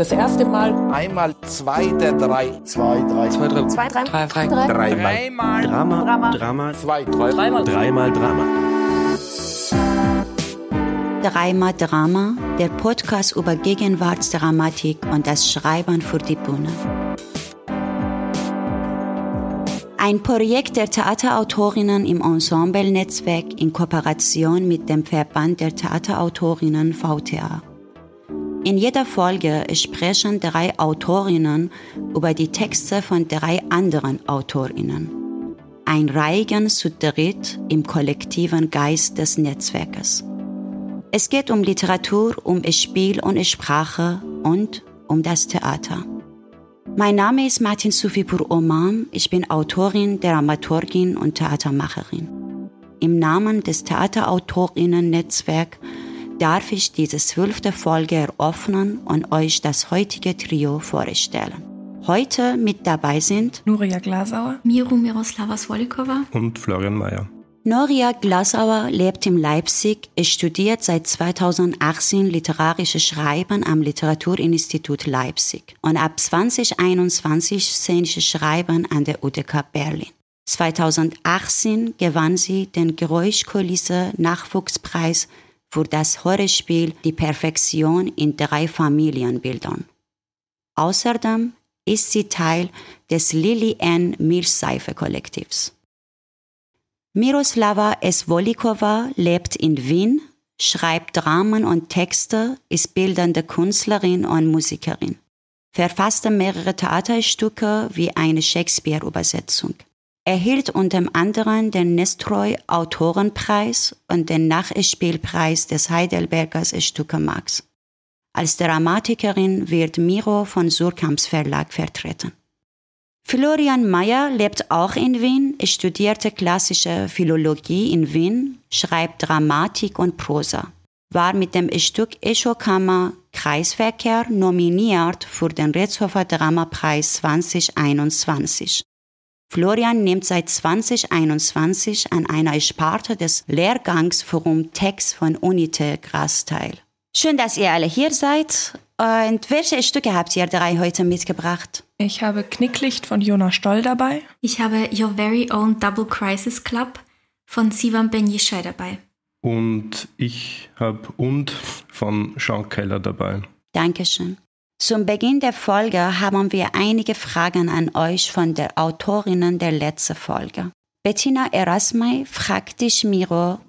Das erste Mal. Einmal zwei der drei. Zwei, drei. Zwei, drei. Zwei, drei. Drei, drei. drei. Dreimal. Drama. Drama. Drama. Zwei, drei. Dreimal. Dreimal Drama. Dreimal Drama, der Podcast über Gegenwartsdramatik und das Schreiben für die Bühne. Ein Projekt der Theaterautorinnen im Ensemble-Netzwerk in Kooperation mit dem Verband der Theaterautorinnen VTA. In jeder Folge sprechen drei Autorinnen über die Texte von drei anderen Autorinnen. Ein Reigen zu dritt im kollektiven Geist des Netzwerkes. Es geht um Literatur, um Spiel und Sprache und um das Theater. Mein Name ist Martin Sufipur Oman. Ich bin Autorin, Dramaturgin und Theatermacherin. Im Namen des Theaterautorinnen-Netzwerk darf ich diese zwölfte Folge eröffnen und euch das heutige Trio vorstellen. Heute mit dabei sind Nuria Glasauer, Miru Miroslava Svolikova. Und Florian Mayer. Noria Glasauer lebt in Leipzig, studiert seit 2018 literarisches Schreiben am Literaturinstitut Leipzig und ab 2021 szenisches Schreiben an der UDK Berlin. 2018 gewann sie den Geräuschkulisse Nachwuchspreis für das Hörspiel Die Perfektion in drei Familienbildern. Außerdem ist sie Teil des Lily Ann Milchseife Kollektivs. Miroslava Svolikova lebt in Wien, schreibt Dramen und Texte, ist bildende Künstlerin und Musikerin, verfasste mehrere Theaterstücke wie eine Shakespeare-Übersetzung, erhielt unter anderem den Nestroy Autorenpreis und den Nachspielpreis des Heidelbergers Stückemax. Als Dramatikerin wird Miro von Surkamps Verlag vertreten. Florian Mayer lebt auch in Wien, studierte klassische Philologie in Wien, schreibt Dramatik und Prosa, war mit dem Stück Echokammer Kreisverkehr nominiert für den Retzhofer Dramapreis 2021. Florian nimmt seit 2021 an einer Sparte des Lehrgangsforum Text von Unite Gras teil. Schön, dass ihr alle hier seid. Und welche Stücke habt ihr drei heute mitgebracht? Ich habe Knicklicht von Jona Stoll dabei. Ich habe Your Very Own Double Crisis Club von Sivan Ben Yishai dabei. Und ich habe Und von Sean Keller dabei. Dankeschön. Zum Beginn der Folge haben wir einige Fragen an euch von der Autorinnen der letzten Folge. Bettina Erasmay fragt dich, Miro.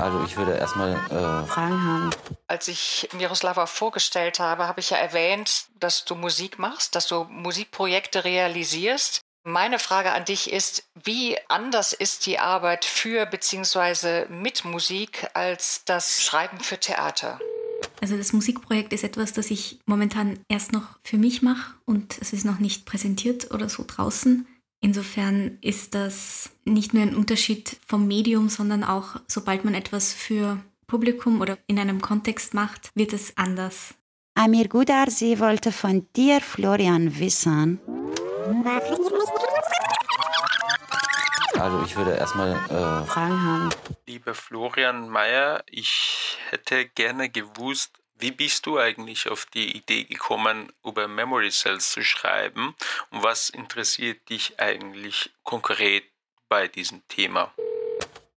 Also ich würde erstmal äh, Fragen haben. Als ich Miroslava vorgestellt habe, habe ich ja erwähnt, dass du Musik machst, dass du Musikprojekte realisierst. Meine Frage an dich ist, wie anders ist die Arbeit für bzw. mit Musik als das Schreiben für Theater? Also das Musikprojekt ist etwas, das ich momentan erst noch für mich mache und es ist noch nicht präsentiert oder so draußen. Insofern ist das nicht nur ein Unterschied vom Medium, sondern auch, sobald man etwas für Publikum oder in einem Kontext macht, wird es anders. Amir Gudarzi wollte von dir, Florian, wissen. Also ich würde erstmal äh, Fragen haben. Lieber Florian Mayer, ich hätte gerne gewusst, wie bist du eigentlich auf die Idee gekommen, über Memory Cells zu schreiben und was interessiert dich eigentlich konkret bei diesem Thema?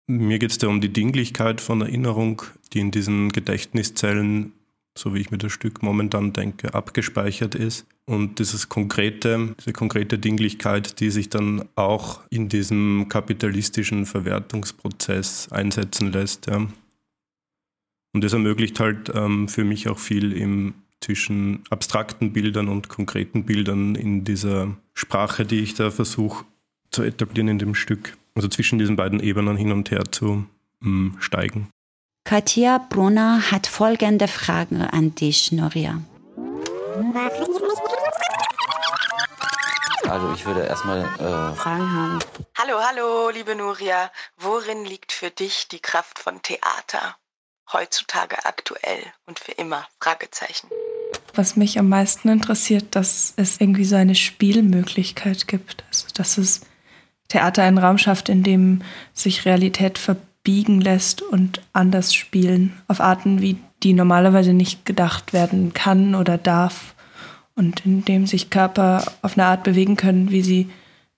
Mir geht es da um die Dinglichkeit von Erinnerung, die in diesen Gedächtniszellen, so wie ich mir das Stück momentan denke, abgespeichert ist. Und dieses konkrete, diese konkrete Dinglichkeit, die sich dann auch in diesem kapitalistischen Verwertungsprozess einsetzen lässt. Ja. Und das ermöglicht halt ähm, für mich auch viel im, zwischen abstrakten Bildern und konkreten Bildern in dieser Sprache, die ich da versuche zu etablieren in dem Stück. Also zwischen diesen beiden Ebenen hin und her zu ähm, steigen. Katja Brunner hat folgende Frage an dich, Noria. also ich würde erstmal äh, Fragen haben. Hallo, hallo, liebe Nuria. Worin liegt für dich die Kraft von Theater? Heutzutage aktuell und für immer? Fragezeichen. Was mich am meisten interessiert, dass es irgendwie so eine Spielmöglichkeit gibt. Also, dass es Theater einen Raum schafft, in dem sich Realität verbiegen lässt und anders spielen. Auf Arten, wie die normalerweise nicht gedacht werden kann oder darf und in dem sich Körper auf eine Art bewegen können, wie sie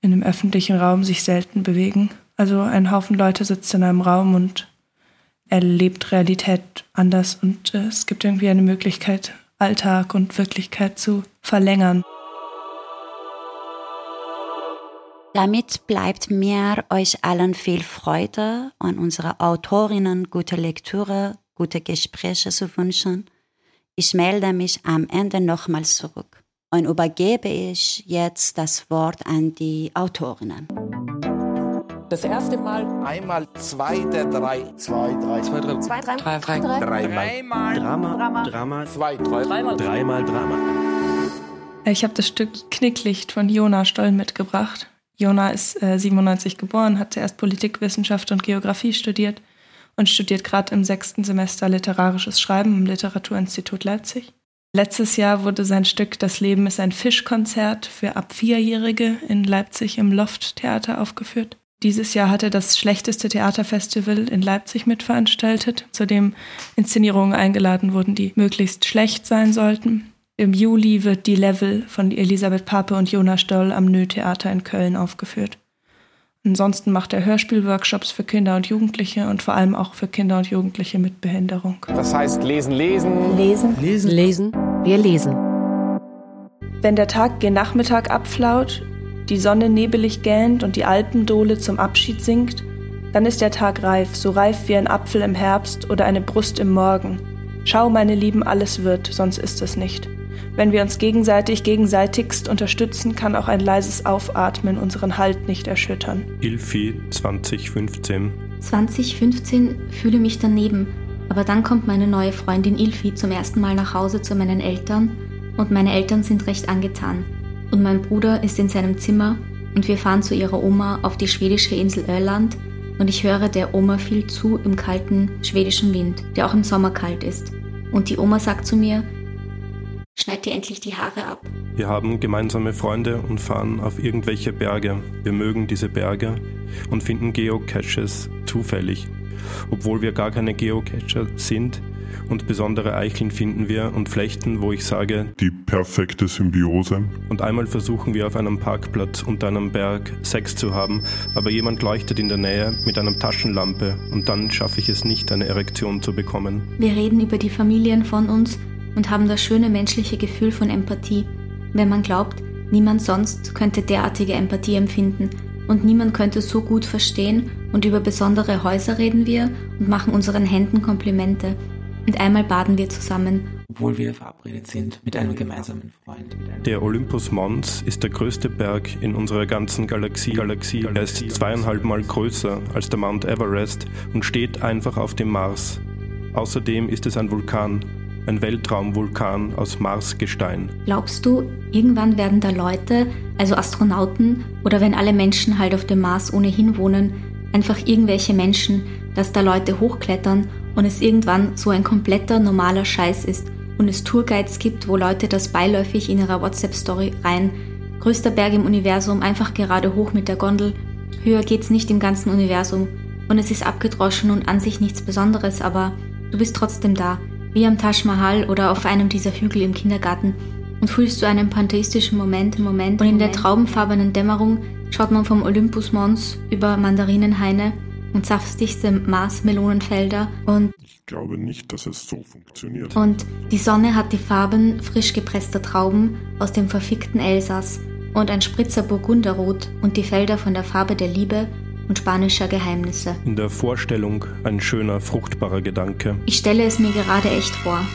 in einem öffentlichen Raum sich selten bewegen. Also ein Haufen Leute sitzt in einem Raum und erlebt Realität anders und äh, es gibt irgendwie eine Möglichkeit, Alltag und Wirklichkeit zu verlängern. Damit bleibt mir euch allen viel Freude und unsere Autorinnen gute Lektüre, gute Gespräche zu wünschen. Ich melde mich am Ende nochmals zurück und übergebe ich jetzt das Wort an die Autorinnen. Das erste Mal. Einmal zwei der drei. Zwei, drei. Zwei, drei. Zwei, drei. Drei, drei. drei. Dreimal. Drama. Drama. Drama. Zwei, drei. Dreimal. Dreimal Drama. Ich habe das Stück Knicklicht von Jona Stoll mitgebracht. Jona ist äh, 97 geboren, hat zuerst Politikwissenschaft und Geografie studiert und studiert gerade im sechsten Semester literarisches Schreiben im Literaturinstitut Leipzig. Letztes Jahr wurde sein Stück Das Leben ist ein Fischkonzert für ab Vierjährige in Leipzig im Loft Theater aufgeführt. Dieses Jahr hat er das schlechteste Theaterfestival in Leipzig mitveranstaltet, zu dem Inszenierungen eingeladen wurden, die möglichst schlecht sein sollten. Im Juli wird die Level von Elisabeth Pape und Jonas Stoll am Nö-Theater in Köln aufgeführt. Ansonsten macht er Hörspielworkshops für Kinder und Jugendliche und vor allem auch für Kinder und Jugendliche mit Behinderung. Das heißt lesen, lesen. Lesen. Lesen. Lesen. Wir lesen. Wenn der Tag gen Nachmittag abflaut, die Sonne nebelig gähnt und die Alpendohle zum Abschied singt, dann ist der Tag reif, so reif wie ein Apfel im Herbst oder eine Brust im Morgen. Schau, meine Lieben, alles wird, sonst ist es nicht. Wenn wir uns gegenseitig gegenseitigst unterstützen, kann auch ein leises Aufatmen unseren Halt nicht erschüttern. Ilfi 2015 2015 fühle mich daneben, aber dann kommt meine neue Freundin Ilfi zum ersten Mal nach Hause zu meinen Eltern und meine Eltern sind recht angetan. Und mein Bruder ist in seinem Zimmer und wir fahren zu ihrer Oma auf die schwedische Insel Öland und ich höre der Oma viel zu im kalten schwedischen Wind, der auch im Sommer kalt ist. Und die Oma sagt zu mir, Schneid dir endlich die Haare ab. Wir haben gemeinsame Freunde und fahren auf irgendwelche Berge. Wir mögen diese Berge und finden Geocaches zufällig. Obwohl wir gar keine Geocacher sind und besondere Eicheln finden wir und Flechten, wo ich sage, die perfekte Symbiose. Und einmal versuchen wir auf einem Parkplatz unter einem Berg Sex zu haben, aber jemand leuchtet in der Nähe mit einer Taschenlampe und dann schaffe ich es nicht, eine Erektion zu bekommen. Wir reden über die Familien von uns und haben das schöne menschliche Gefühl von Empathie, wenn man glaubt, niemand sonst könnte derartige Empathie empfinden und niemand könnte so gut verstehen und über besondere Häuser reden wir und machen unseren Händen Komplimente. Und einmal baden wir zusammen. Obwohl wir verabredet sind mit einem gemeinsamen Freund. Der Olympus Mons ist der größte Berg in unserer ganzen Galaxie. Galaxie. Er ist zweieinhalb Mal größer als der Mount Everest und steht einfach auf dem Mars. Außerdem ist es ein Vulkan, ein Weltraumvulkan aus Marsgestein. Glaubst du, irgendwann werden da Leute, also Astronauten oder wenn alle Menschen halt auf dem Mars ohnehin wohnen, einfach irgendwelche Menschen, dass da Leute hochklettern und es irgendwann so ein kompletter normaler Scheiß ist und es Tourguides gibt, wo Leute das beiläufig in ihrer WhatsApp-Story rein, größter Berg im Universum, einfach gerade hoch mit der Gondel, höher geht's nicht im ganzen Universum und es ist abgedroschen und an sich nichts Besonderes, aber du bist trotzdem da wie am Taj Mahal oder auf einem dieser Hügel im Kindergarten und fühlst du einen pantheistischen Moment im Moment und in der traubenfarbenen Dämmerung schaut man vom Olympus Mons über Mandarinenhaine und saftigste Marsmelonenfelder und ich glaube nicht, dass es so funktioniert. Und die Sonne hat die Farben frisch gepresster Trauben aus dem verfickten Elsass und ein Spritzer Burgunderrot und die Felder von der Farbe der Liebe und spanischer Geheimnisse. In der Vorstellung ein schöner, fruchtbarer Gedanke. Ich stelle es mir gerade echt vor.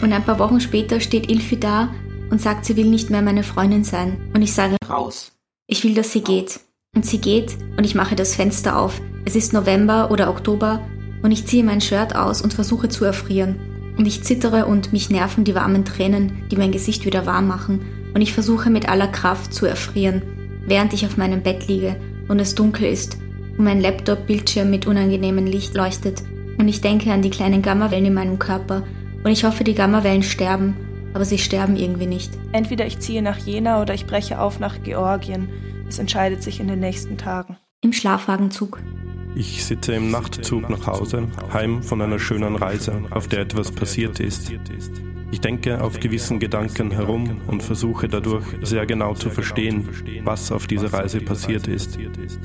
Und ein paar Wochen später steht Ilfi da und sagt, sie will nicht mehr meine Freundin sein. Und ich sage, raus. Ich will, dass sie geht. Und sie geht und ich mache das Fenster auf. Es ist November oder Oktober und ich ziehe mein Shirt aus und versuche zu erfrieren. Und ich zittere und mich nerven die warmen Tränen, die mein Gesicht wieder warm machen. Und ich versuche mit aller Kraft zu erfrieren, während ich auf meinem Bett liege und es dunkel ist und mein Laptop-Bildschirm mit unangenehmem Licht leuchtet und ich denke an die kleinen Gammawellen in meinem Körper und ich hoffe, die Gammawellen sterben, aber sie sterben irgendwie nicht. Entweder ich ziehe nach Jena oder ich breche auf nach Georgien. Es entscheidet sich in den nächsten Tagen. Im Schlafwagenzug. Ich sitze im Nachtzug nach Hause, heim von einer schönen Reise, auf der etwas passiert ist. Ich denke auf gewissen Gedanken herum und versuche dadurch sehr genau zu verstehen, was auf dieser Reise passiert ist.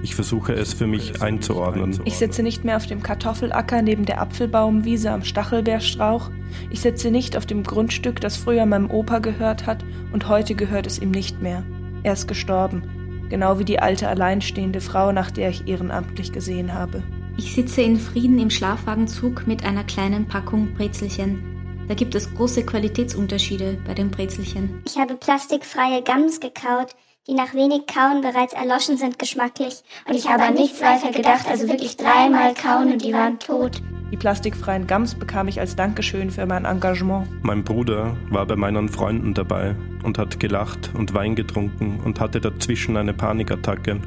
Ich versuche es für mich einzuordnen. Ich sitze nicht mehr auf dem Kartoffelacker neben der Apfelbaumwiese am Stachelbeerstrauch. Ich sitze nicht auf dem Grundstück, das früher meinem Opa gehört hat und heute gehört es ihm nicht mehr. Er ist gestorben, genau wie die alte alleinstehende Frau, nach der ich ehrenamtlich gesehen habe. Ich sitze in Frieden im Schlafwagenzug mit einer kleinen Packung Brezelchen. Da gibt es große Qualitätsunterschiede bei den Brezelchen. Ich habe plastikfreie Gums gekaut, die nach wenig Kauen bereits erloschen sind geschmacklich. Und ich habe an nichts weiter gedacht, also wirklich dreimal kauen und die waren tot. Die plastikfreien Gums bekam ich als Dankeschön für mein Engagement. Mein Bruder war bei meinen Freunden dabei und hat gelacht und Wein getrunken und hatte dazwischen eine Panikattacke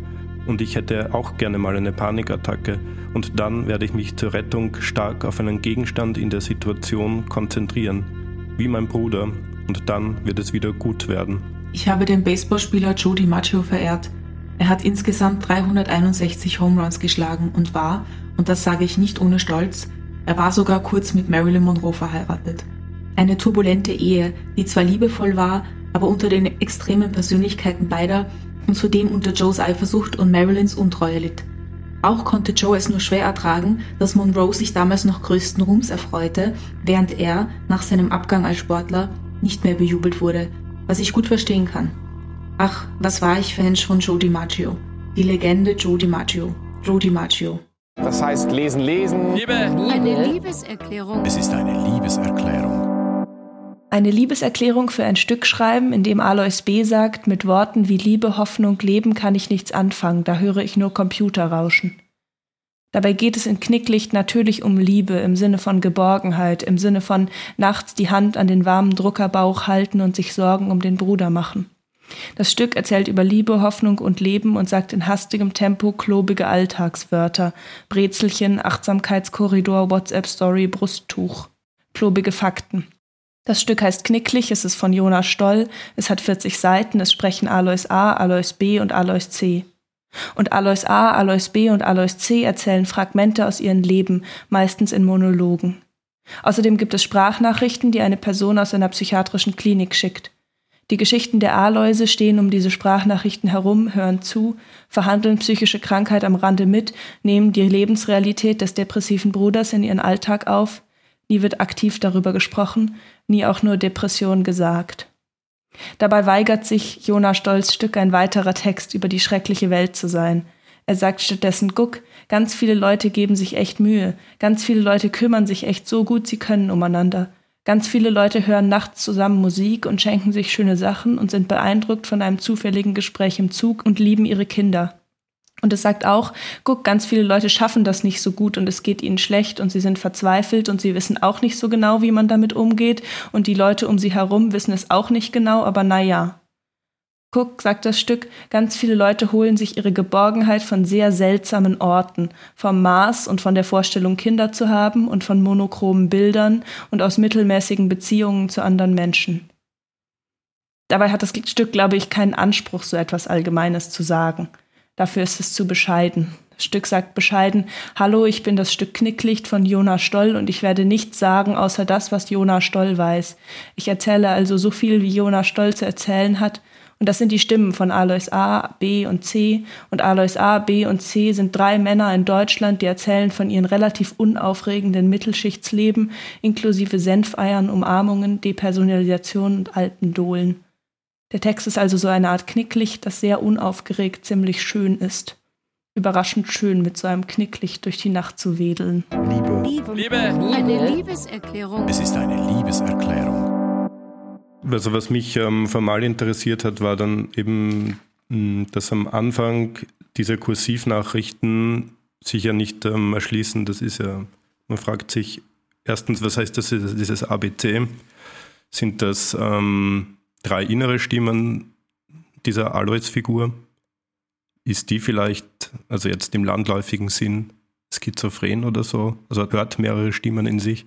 und ich hätte auch gerne mal eine Panikattacke und dann werde ich mich zur Rettung stark auf einen Gegenstand in der Situation konzentrieren, wie mein Bruder, und dann wird es wieder gut werden. Ich habe den Baseballspieler Joe DiMaggio verehrt. Er hat insgesamt 361 Home Runs geschlagen und war, und das sage ich nicht ohne Stolz, er war sogar kurz mit Marilyn Monroe verheiratet. Eine turbulente Ehe, die zwar liebevoll war, aber unter den extremen Persönlichkeiten beider und zudem unter Joes Eifersucht und Marilyns Untreue litt. Auch konnte Joe es nur schwer ertragen, dass Monroe sich damals noch größten Ruhms erfreute, während er, nach seinem Abgang als Sportler, nicht mehr bejubelt wurde, was ich gut verstehen kann. Ach, was war ich Fan von Joe DiMaggio. Die Legende Joe DiMaggio. Joe DiMaggio. Das heißt lesen, lesen. Liebe. Eine Liebeserklärung. Es ist eine Liebeserklärung. Eine Liebeserklärung für ein Stück schreiben, in dem Alois B. sagt, mit Worten wie Liebe, Hoffnung, Leben kann ich nichts anfangen, da höre ich nur Computer rauschen. Dabei geht es in Knicklicht natürlich um Liebe im Sinne von Geborgenheit, im Sinne von nachts die Hand an den warmen Druckerbauch halten und sich Sorgen um den Bruder machen. Das Stück erzählt über Liebe, Hoffnung und Leben und sagt in hastigem Tempo klobige Alltagswörter, Brezelchen, Achtsamkeitskorridor, WhatsApp-Story, Brusttuch. Klobige Fakten. Das Stück heißt Knicklich, es ist von Jonas Stoll, es hat 40 Seiten, es sprechen Alois A, Alois B und Alois C. Und Alois A, Alois B und Alois C erzählen Fragmente aus ihrem Leben, meistens in Monologen. Außerdem gibt es Sprachnachrichten, die eine Person aus einer psychiatrischen Klinik schickt. Die Geschichten der Aloise stehen um diese Sprachnachrichten herum, hören zu, verhandeln psychische Krankheit am Rande mit, nehmen die Lebensrealität des depressiven Bruders in ihren Alltag auf, nie wird aktiv darüber gesprochen, nie auch nur Depression gesagt. Dabei weigert sich Jonas Stolz Stück ein weiterer Text über die schreckliche Welt zu sein. Er sagt stattdessen, guck, ganz viele Leute geben sich echt Mühe, ganz viele Leute kümmern sich echt so gut sie können umeinander. Ganz viele Leute hören nachts zusammen Musik und schenken sich schöne Sachen und sind beeindruckt von einem zufälligen Gespräch im Zug und lieben ihre Kinder. Und es sagt auch, guck, ganz viele Leute schaffen das nicht so gut und es geht ihnen schlecht und sie sind verzweifelt und sie wissen auch nicht so genau, wie man damit umgeht und die Leute um sie herum wissen es auch nicht genau, aber na Guck, sagt das Stück, ganz viele Leute holen sich ihre Geborgenheit von sehr seltsamen Orten, vom Mars und von der Vorstellung, Kinder zu haben und von monochromen Bildern und aus mittelmäßigen Beziehungen zu anderen Menschen. Dabei hat das Stück, glaube ich, keinen Anspruch, so etwas Allgemeines zu sagen. Dafür ist es zu bescheiden. Das Stück sagt bescheiden, Hallo, ich bin das Stück Knicklicht von Jona Stoll und ich werde nichts sagen, außer das, was Jona Stoll weiß. Ich erzähle also so viel, wie Jona Stoll zu erzählen hat, und das sind die Stimmen von Alois A, B und C. Und Alois A, B und C sind drei Männer in Deutschland, die erzählen von ihren relativ unaufregenden Mittelschichtsleben, inklusive Senfeiern, Umarmungen, Depersonalisation und alten Dohlen. Der Text ist also so eine Art Knicklicht, das sehr unaufgeregt ziemlich schön ist. Überraschend schön, mit so einem Knicklicht durch die Nacht zu wedeln. Liebe. Liebe. Liebe. Eine Liebeserklärung. Es ist eine Liebeserklärung. Also was mich ähm, formal interessiert hat, war dann eben, hm, dass am Anfang diese Kursivnachrichten sich ja nicht ähm, erschließen. Das ist ja, man fragt sich erstens, was heißt das, dieses ABC? Sind das ähm, drei innere Stimmen dieser Alois-Figur, ist die vielleicht, also jetzt im landläufigen Sinn, schizophren oder so, also hört mehrere Stimmen in sich.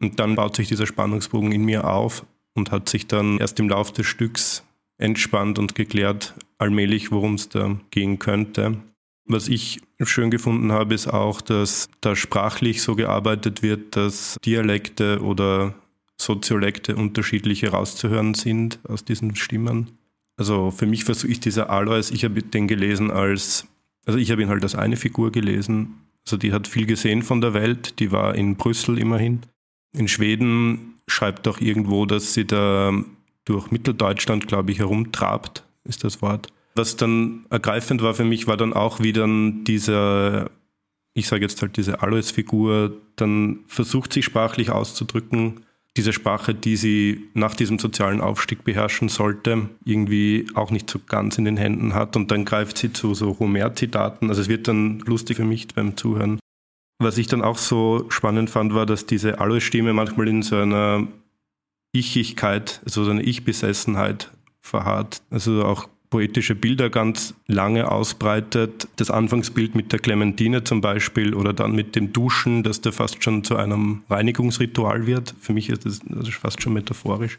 Und dann baut sich dieser Spannungsbogen in mir auf und hat sich dann erst im Laufe des Stücks entspannt und geklärt, allmählich, worum es da gehen könnte. Was ich schön gefunden habe, ist auch, dass da sprachlich so gearbeitet wird, dass Dialekte oder Soziolekte unterschiedlich herauszuhören sind aus diesen Stimmen. Also für mich versuche ich dieser Alois, ich habe den gelesen als, also ich habe ihn halt als eine Figur gelesen. Also die hat viel gesehen von der Welt, die war in Brüssel immerhin. In Schweden schreibt auch irgendwo, dass sie da durch Mitteldeutschland, glaube ich, herumtrabt, ist das Wort. Was dann ergreifend war für mich, war dann auch, wie dann dieser, ich sage jetzt halt diese Alois-Figur, dann versucht sich sprachlich auszudrücken, diese Sprache, die sie nach diesem sozialen Aufstieg beherrschen sollte, irgendwie auch nicht so ganz in den Händen hat. Und dann greift sie zu so Homer-Zitaten. Also es wird dann lustig für mich beim Zuhören. Was ich dann auch so spannend fand, war, dass diese Alois-Stimme manchmal in so einer Ichigkeit, also so eine Ich-Besessenheit verharrt. Also auch poetische Bilder ganz lange ausbreitet. Das Anfangsbild mit der Clementine zum Beispiel oder dann mit dem Duschen, dass der fast schon zu einem Reinigungsritual wird. Für mich ist das, das ist fast schon metaphorisch.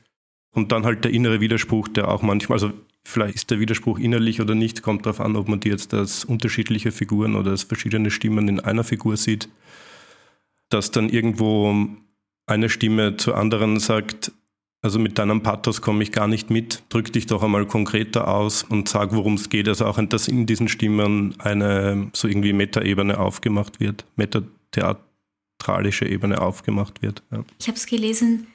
Und dann halt der innere Widerspruch, der auch manchmal, also vielleicht ist der Widerspruch innerlich oder nicht, kommt darauf an, ob man die jetzt als unterschiedliche Figuren oder als verschiedene Stimmen in einer Figur sieht, dass dann irgendwo eine Stimme zur anderen sagt, also mit deinem Pathos komme ich gar nicht mit. Drück dich doch einmal konkreter aus und sag, worum es geht. Also auch, dass in diesen Stimmen eine so irgendwie Metaebene aufgemacht wird, metatheatralische Ebene aufgemacht wird. Ja. Ich habe es gelesen,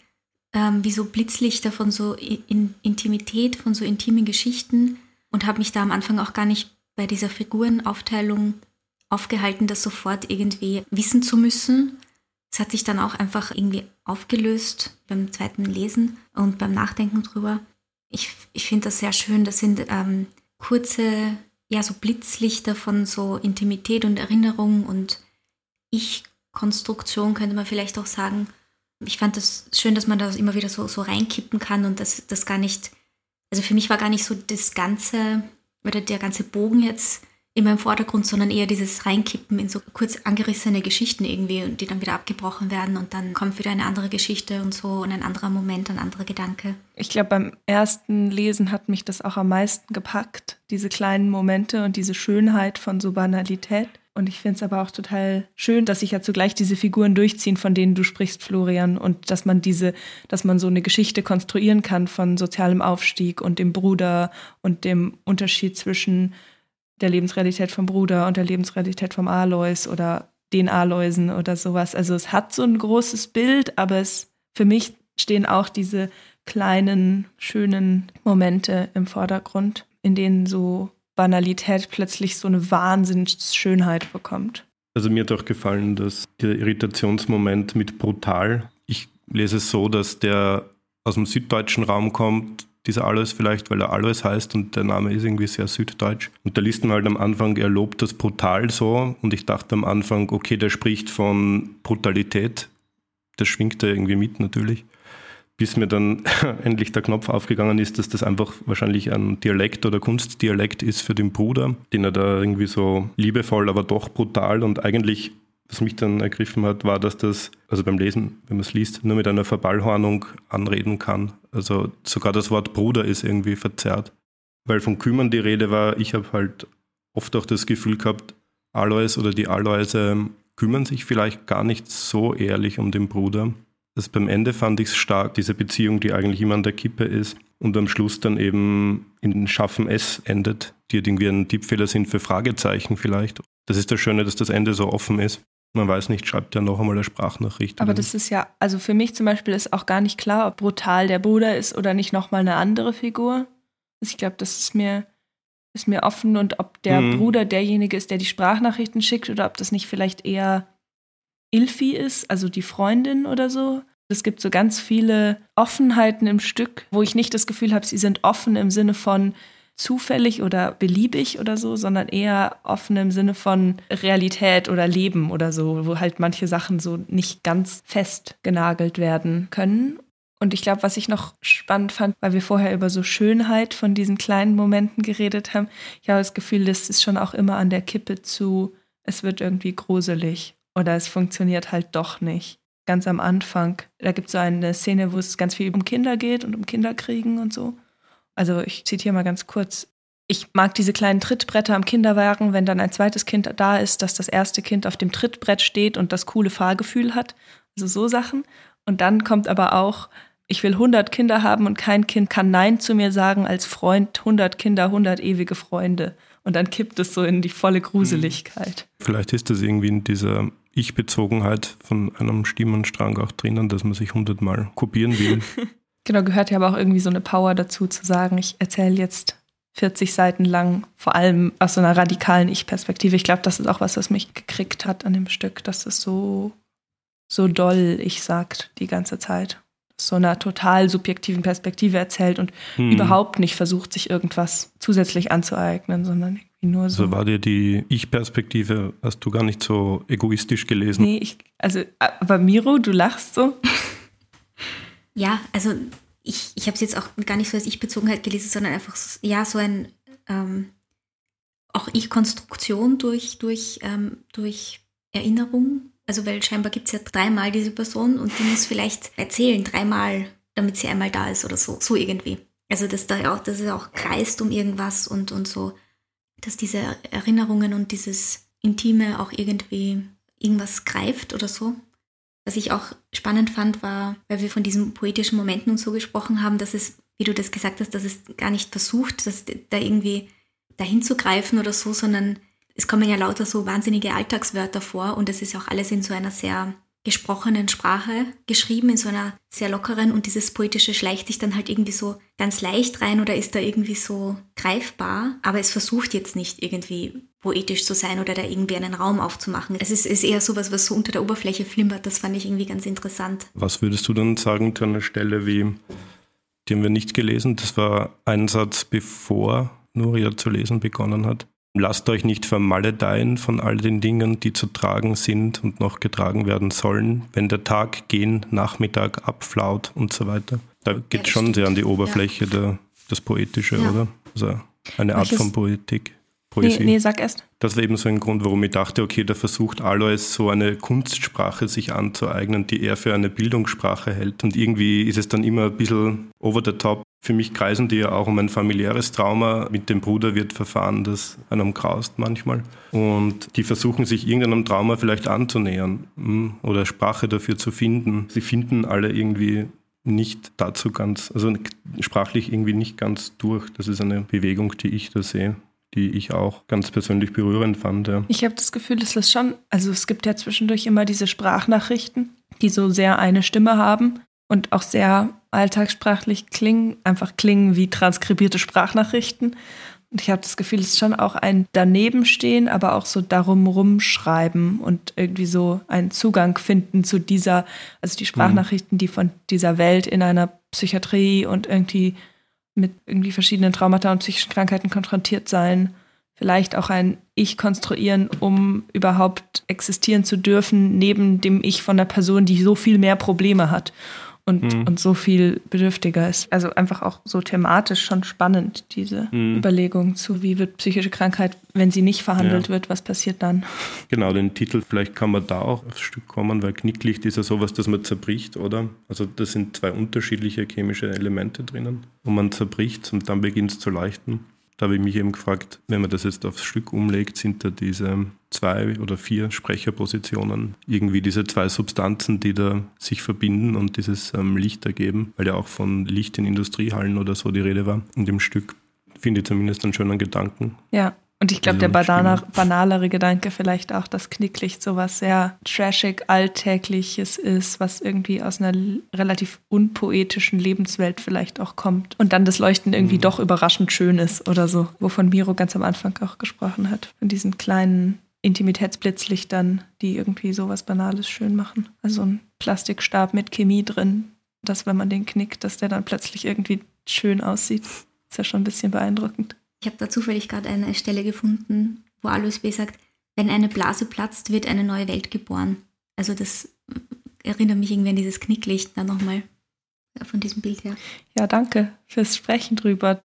ähm, wie so Blitzlichter von so in Intimität, von so intimen Geschichten und habe mich da am Anfang auch gar nicht bei dieser Figurenaufteilung aufgehalten, das sofort irgendwie wissen zu müssen, es hat sich dann auch einfach irgendwie aufgelöst beim zweiten Lesen und beim Nachdenken drüber. Ich, ich finde das sehr schön. Das sind ähm, kurze, ja, so Blitzlichter von so Intimität und Erinnerung und Ich-Konstruktion, könnte man vielleicht auch sagen. Ich fand das schön, dass man das immer wieder so, so reinkippen kann und dass das gar nicht, also für mich war gar nicht so das ganze, oder der ganze Bogen jetzt immer im Vordergrund, sondern eher dieses Reinkippen in so kurz angerissene Geschichten irgendwie und die dann wieder abgebrochen werden und dann kommt wieder eine andere Geschichte und so und ein anderer Moment, ein anderer Gedanke. Ich glaube, beim ersten Lesen hat mich das auch am meisten gepackt, diese kleinen Momente und diese Schönheit von so Banalität. Und ich finde es aber auch total schön, dass sich ja zugleich diese Figuren durchziehen, von denen du sprichst, Florian, und dass man diese, dass man so eine Geschichte konstruieren kann von sozialem Aufstieg und dem Bruder und dem Unterschied zwischen der Lebensrealität vom Bruder und der Lebensrealität vom Alois oder den Aloisen oder sowas. Also es hat so ein großes Bild, aber es für mich stehen auch diese kleinen, schönen Momente im Vordergrund, in denen so Banalität plötzlich so eine Wahnsinnsschönheit bekommt. Also mir hat auch gefallen, dass der Irritationsmoment mit brutal, ich lese es so, dass der aus dem süddeutschen Raum kommt dieser Alois vielleicht, weil er Alois heißt und der Name ist irgendwie sehr süddeutsch. Und da liest man halt am Anfang, er lobt das brutal so und ich dachte am Anfang, okay, der spricht von Brutalität. Das schwingt da irgendwie mit natürlich. Bis mir dann endlich der Knopf aufgegangen ist, dass das einfach wahrscheinlich ein Dialekt oder Kunstdialekt ist für den Bruder, den er da irgendwie so liebevoll, aber doch brutal und eigentlich was mich dann ergriffen hat, war, dass das, also beim Lesen, wenn man es liest, nur mit einer Verballhornung anreden kann. Also sogar das Wort Bruder ist irgendwie verzerrt. Weil von Kümmern die Rede war, ich habe halt oft auch das Gefühl gehabt, Alois oder die Aloise kümmern sich vielleicht gar nicht so ehrlich um den Bruder. Das beim Ende fand ich es stark, diese Beziehung, die eigentlich immer an der Kippe ist und am Schluss dann eben in Schaffen S endet, die irgendwie ein Tippfehler sind für Fragezeichen vielleicht. Das ist das Schöne, dass das Ende so offen ist. Man weiß nicht, schreibt ja noch einmal eine Sprachnachricht. Aber das ist ja, also für mich zum Beispiel ist auch gar nicht klar, ob brutal der Bruder ist oder nicht nochmal eine andere Figur. Also ich glaube, das ist mir, ist mir offen und ob der mhm. Bruder derjenige ist, der die Sprachnachrichten schickt oder ob das nicht vielleicht eher Ilfi ist, also die Freundin oder so. Es gibt so ganz viele Offenheiten im Stück, wo ich nicht das Gefühl habe, sie sind offen im Sinne von, zufällig oder beliebig oder so, sondern eher offen im Sinne von Realität oder Leben oder so, wo halt manche Sachen so nicht ganz fest genagelt werden können. Und ich glaube, was ich noch spannend fand, weil wir vorher über so Schönheit von diesen kleinen Momenten geredet haben, ich habe das Gefühl, das ist schon auch immer an der Kippe zu, es wird irgendwie gruselig oder es funktioniert halt doch nicht. Ganz am Anfang, da gibt es so eine Szene, wo es ganz viel um Kinder geht und um Kinderkriegen und so. Also ich zitiere mal ganz kurz. ich mag diese kleinen Trittbretter am Kinderwagen, wenn dann ein zweites Kind da ist, dass das erste Kind auf dem Trittbrett steht und das coole Fahrgefühl hat. Also so Sachen. Und dann kommt aber auch, ich will 100 Kinder haben und kein Kind kann Nein zu mir sagen als Freund, 100 Kinder, 100 ewige Freunde. Und dann kippt es so in die volle Gruseligkeit. Vielleicht ist das irgendwie in dieser Ich-Bezogenheit von einem Stimmenstrang auch drinnen, dass man sich hundertmal kopieren will. genau, gehört ja aber auch irgendwie so eine Power dazu, zu sagen, ich erzähle jetzt 40 Seiten lang, vor allem aus so einer radikalen Ich-Perspektive. Ich glaube, das ist auch was, was mich gekriegt hat an dem Stück, dass es so, so doll ich sagt die ganze Zeit. So einer total subjektiven Perspektive erzählt und hm. überhaupt nicht versucht, sich irgendwas zusätzlich anzueignen, sondern irgendwie nur so. Also war dir die Ich-Perspektive, hast du gar nicht so egoistisch gelesen? Nee, ich, also, aber Miro, du lachst so. Ja, also ich, ich habe es jetzt auch gar nicht so als Ich-Bezogenheit gelesen, sondern einfach, ja, so ein, ähm, auch Ich-Konstruktion durch, durch, ähm, durch Erinnerung. Also, weil scheinbar gibt es ja dreimal diese Person und die muss vielleicht erzählen, dreimal, damit sie einmal da ist oder so, so irgendwie. Also, dass da auch, dass es auch kreist um irgendwas und, und so, dass diese Erinnerungen und dieses Intime auch irgendwie irgendwas greift oder so. Was ich auch spannend fand, war, weil wir von diesen poetischen Momenten und so gesprochen haben, dass es, wie du das gesagt hast, dass es gar nicht versucht, dass da irgendwie dahin zu greifen oder so, sondern es kommen ja lauter so wahnsinnige Alltagswörter vor und es ist auch alles in so einer sehr gesprochenen Sprache geschrieben, in so einer sehr lockeren und dieses Poetische schleicht sich dann halt irgendwie so ganz leicht rein oder ist da irgendwie so greifbar, aber es versucht jetzt nicht irgendwie poetisch zu sein oder da irgendwie einen Raum aufzumachen. Es ist, ist eher sowas, was so unter der Oberfläche flimmert, das fand ich irgendwie ganz interessant. Was würdest du dann sagen zu einer Stelle wie, die haben wir nicht gelesen, das war ein Satz bevor Nuria zu lesen begonnen hat. Lasst euch nicht vermaledeien von all den Dingen, die zu tragen sind und noch getragen werden sollen, wenn der Tag gehen, Nachmittag abflaut und so weiter. Da geht es ja, schon stimmt. sehr an die Oberfläche, ja. der, das Poetische, ja. oder? Also eine Art Welches? von Poetik. Poesie. Nee, nee, sag erst. Das war eben so ein Grund, warum ich dachte, okay, da versucht Alois so eine Kunstsprache sich anzueignen, die er für eine Bildungssprache hält. Und irgendwie ist es dann immer ein bisschen over the top. Für mich kreisen die ja auch um ein familiäres Trauma. Mit dem Bruder wird verfahren, das einem graust manchmal. Und die versuchen sich irgendeinem Trauma vielleicht anzunähern hm, oder Sprache dafür zu finden. Sie finden alle irgendwie nicht dazu ganz, also sprachlich irgendwie nicht ganz durch. Das ist eine Bewegung, die ich da sehe die ich auch ganz persönlich berührend fand. Ja. Ich habe das Gefühl, es ist schon, also es gibt ja zwischendurch immer diese Sprachnachrichten, die so sehr eine Stimme haben und auch sehr alltagssprachlich klingen, einfach klingen wie transkribierte Sprachnachrichten. Und ich habe das Gefühl, es ist schon auch ein Danebenstehen, aber auch so darum rumschreiben und irgendwie so einen Zugang finden zu dieser, also die Sprachnachrichten, die von dieser Welt in einer Psychiatrie und irgendwie mit irgendwie verschiedenen Traumata und psychischen Krankheiten konfrontiert sein, vielleicht auch ein Ich konstruieren, um überhaupt existieren zu dürfen, neben dem Ich von der Person, die so viel mehr Probleme hat und, mhm. und so viel bedürftiger ist. Also einfach auch so thematisch schon spannend, diese mhm. Überlegung zu, wie wird psychische Krankheit, wenn sie nicht verhandelt ja. wird, was passiert dann? Genau, den Titel, vielleicht kann man da auch aufs Stück kommen, weil Knicklicht ist ja sowas, das man zerbricht, oder? Also da sind zwei unterschiedliche chemische Elemente drinnen und man zerbricht und dann beginnt es zu leuchten. Da habe ich mich eben gefragt, wenn man das jetzt aufs Stück umlegt, sind da diese zwei oder vier Sprecherpositionen irgendwie diese zwei Substanzen, die da sich verbinden und dieses ähm, Licht ergeben, weil ja auch von Licht in Industriehallen oder so die Rede war in dem Stück. Finde ich zumindest einen schönen Gedanken. Ja, und ich glaube, der banale, banalere Gedanke vielleicht auch, dass Knicklicht so was sehr trashig, alltägliches ist, was irgendwie aus einer relativ unpoetischen Lebenswelt vielleicht auch kommt. Und dann das Leuchten irgendwie mhm. doch überraschend schön ist oder so, wovon Miro ganz am Anfang auch gesprochen hat. Von diesen kleinen Intimitätsblitzlichtern, die irgendwie sowas Banales schön machen. Also ein Plastikstab mit Chemie drin, dass wenn man den knickt, dass der dann plötzlich irgendwie schön aussieht. Ist ja schon ein bisschen beeindruckend. Ich habe da zufällig gerade eine Stelle gefunden, wo Alois B. sagt, wenn eine Blase platzt, wird eine neue Welt geboren. Also das erinnert mich irgendwie an dieses Knicklicht da nochmal von diesem Bild her. Ja, danke fürs Sprechen drüber.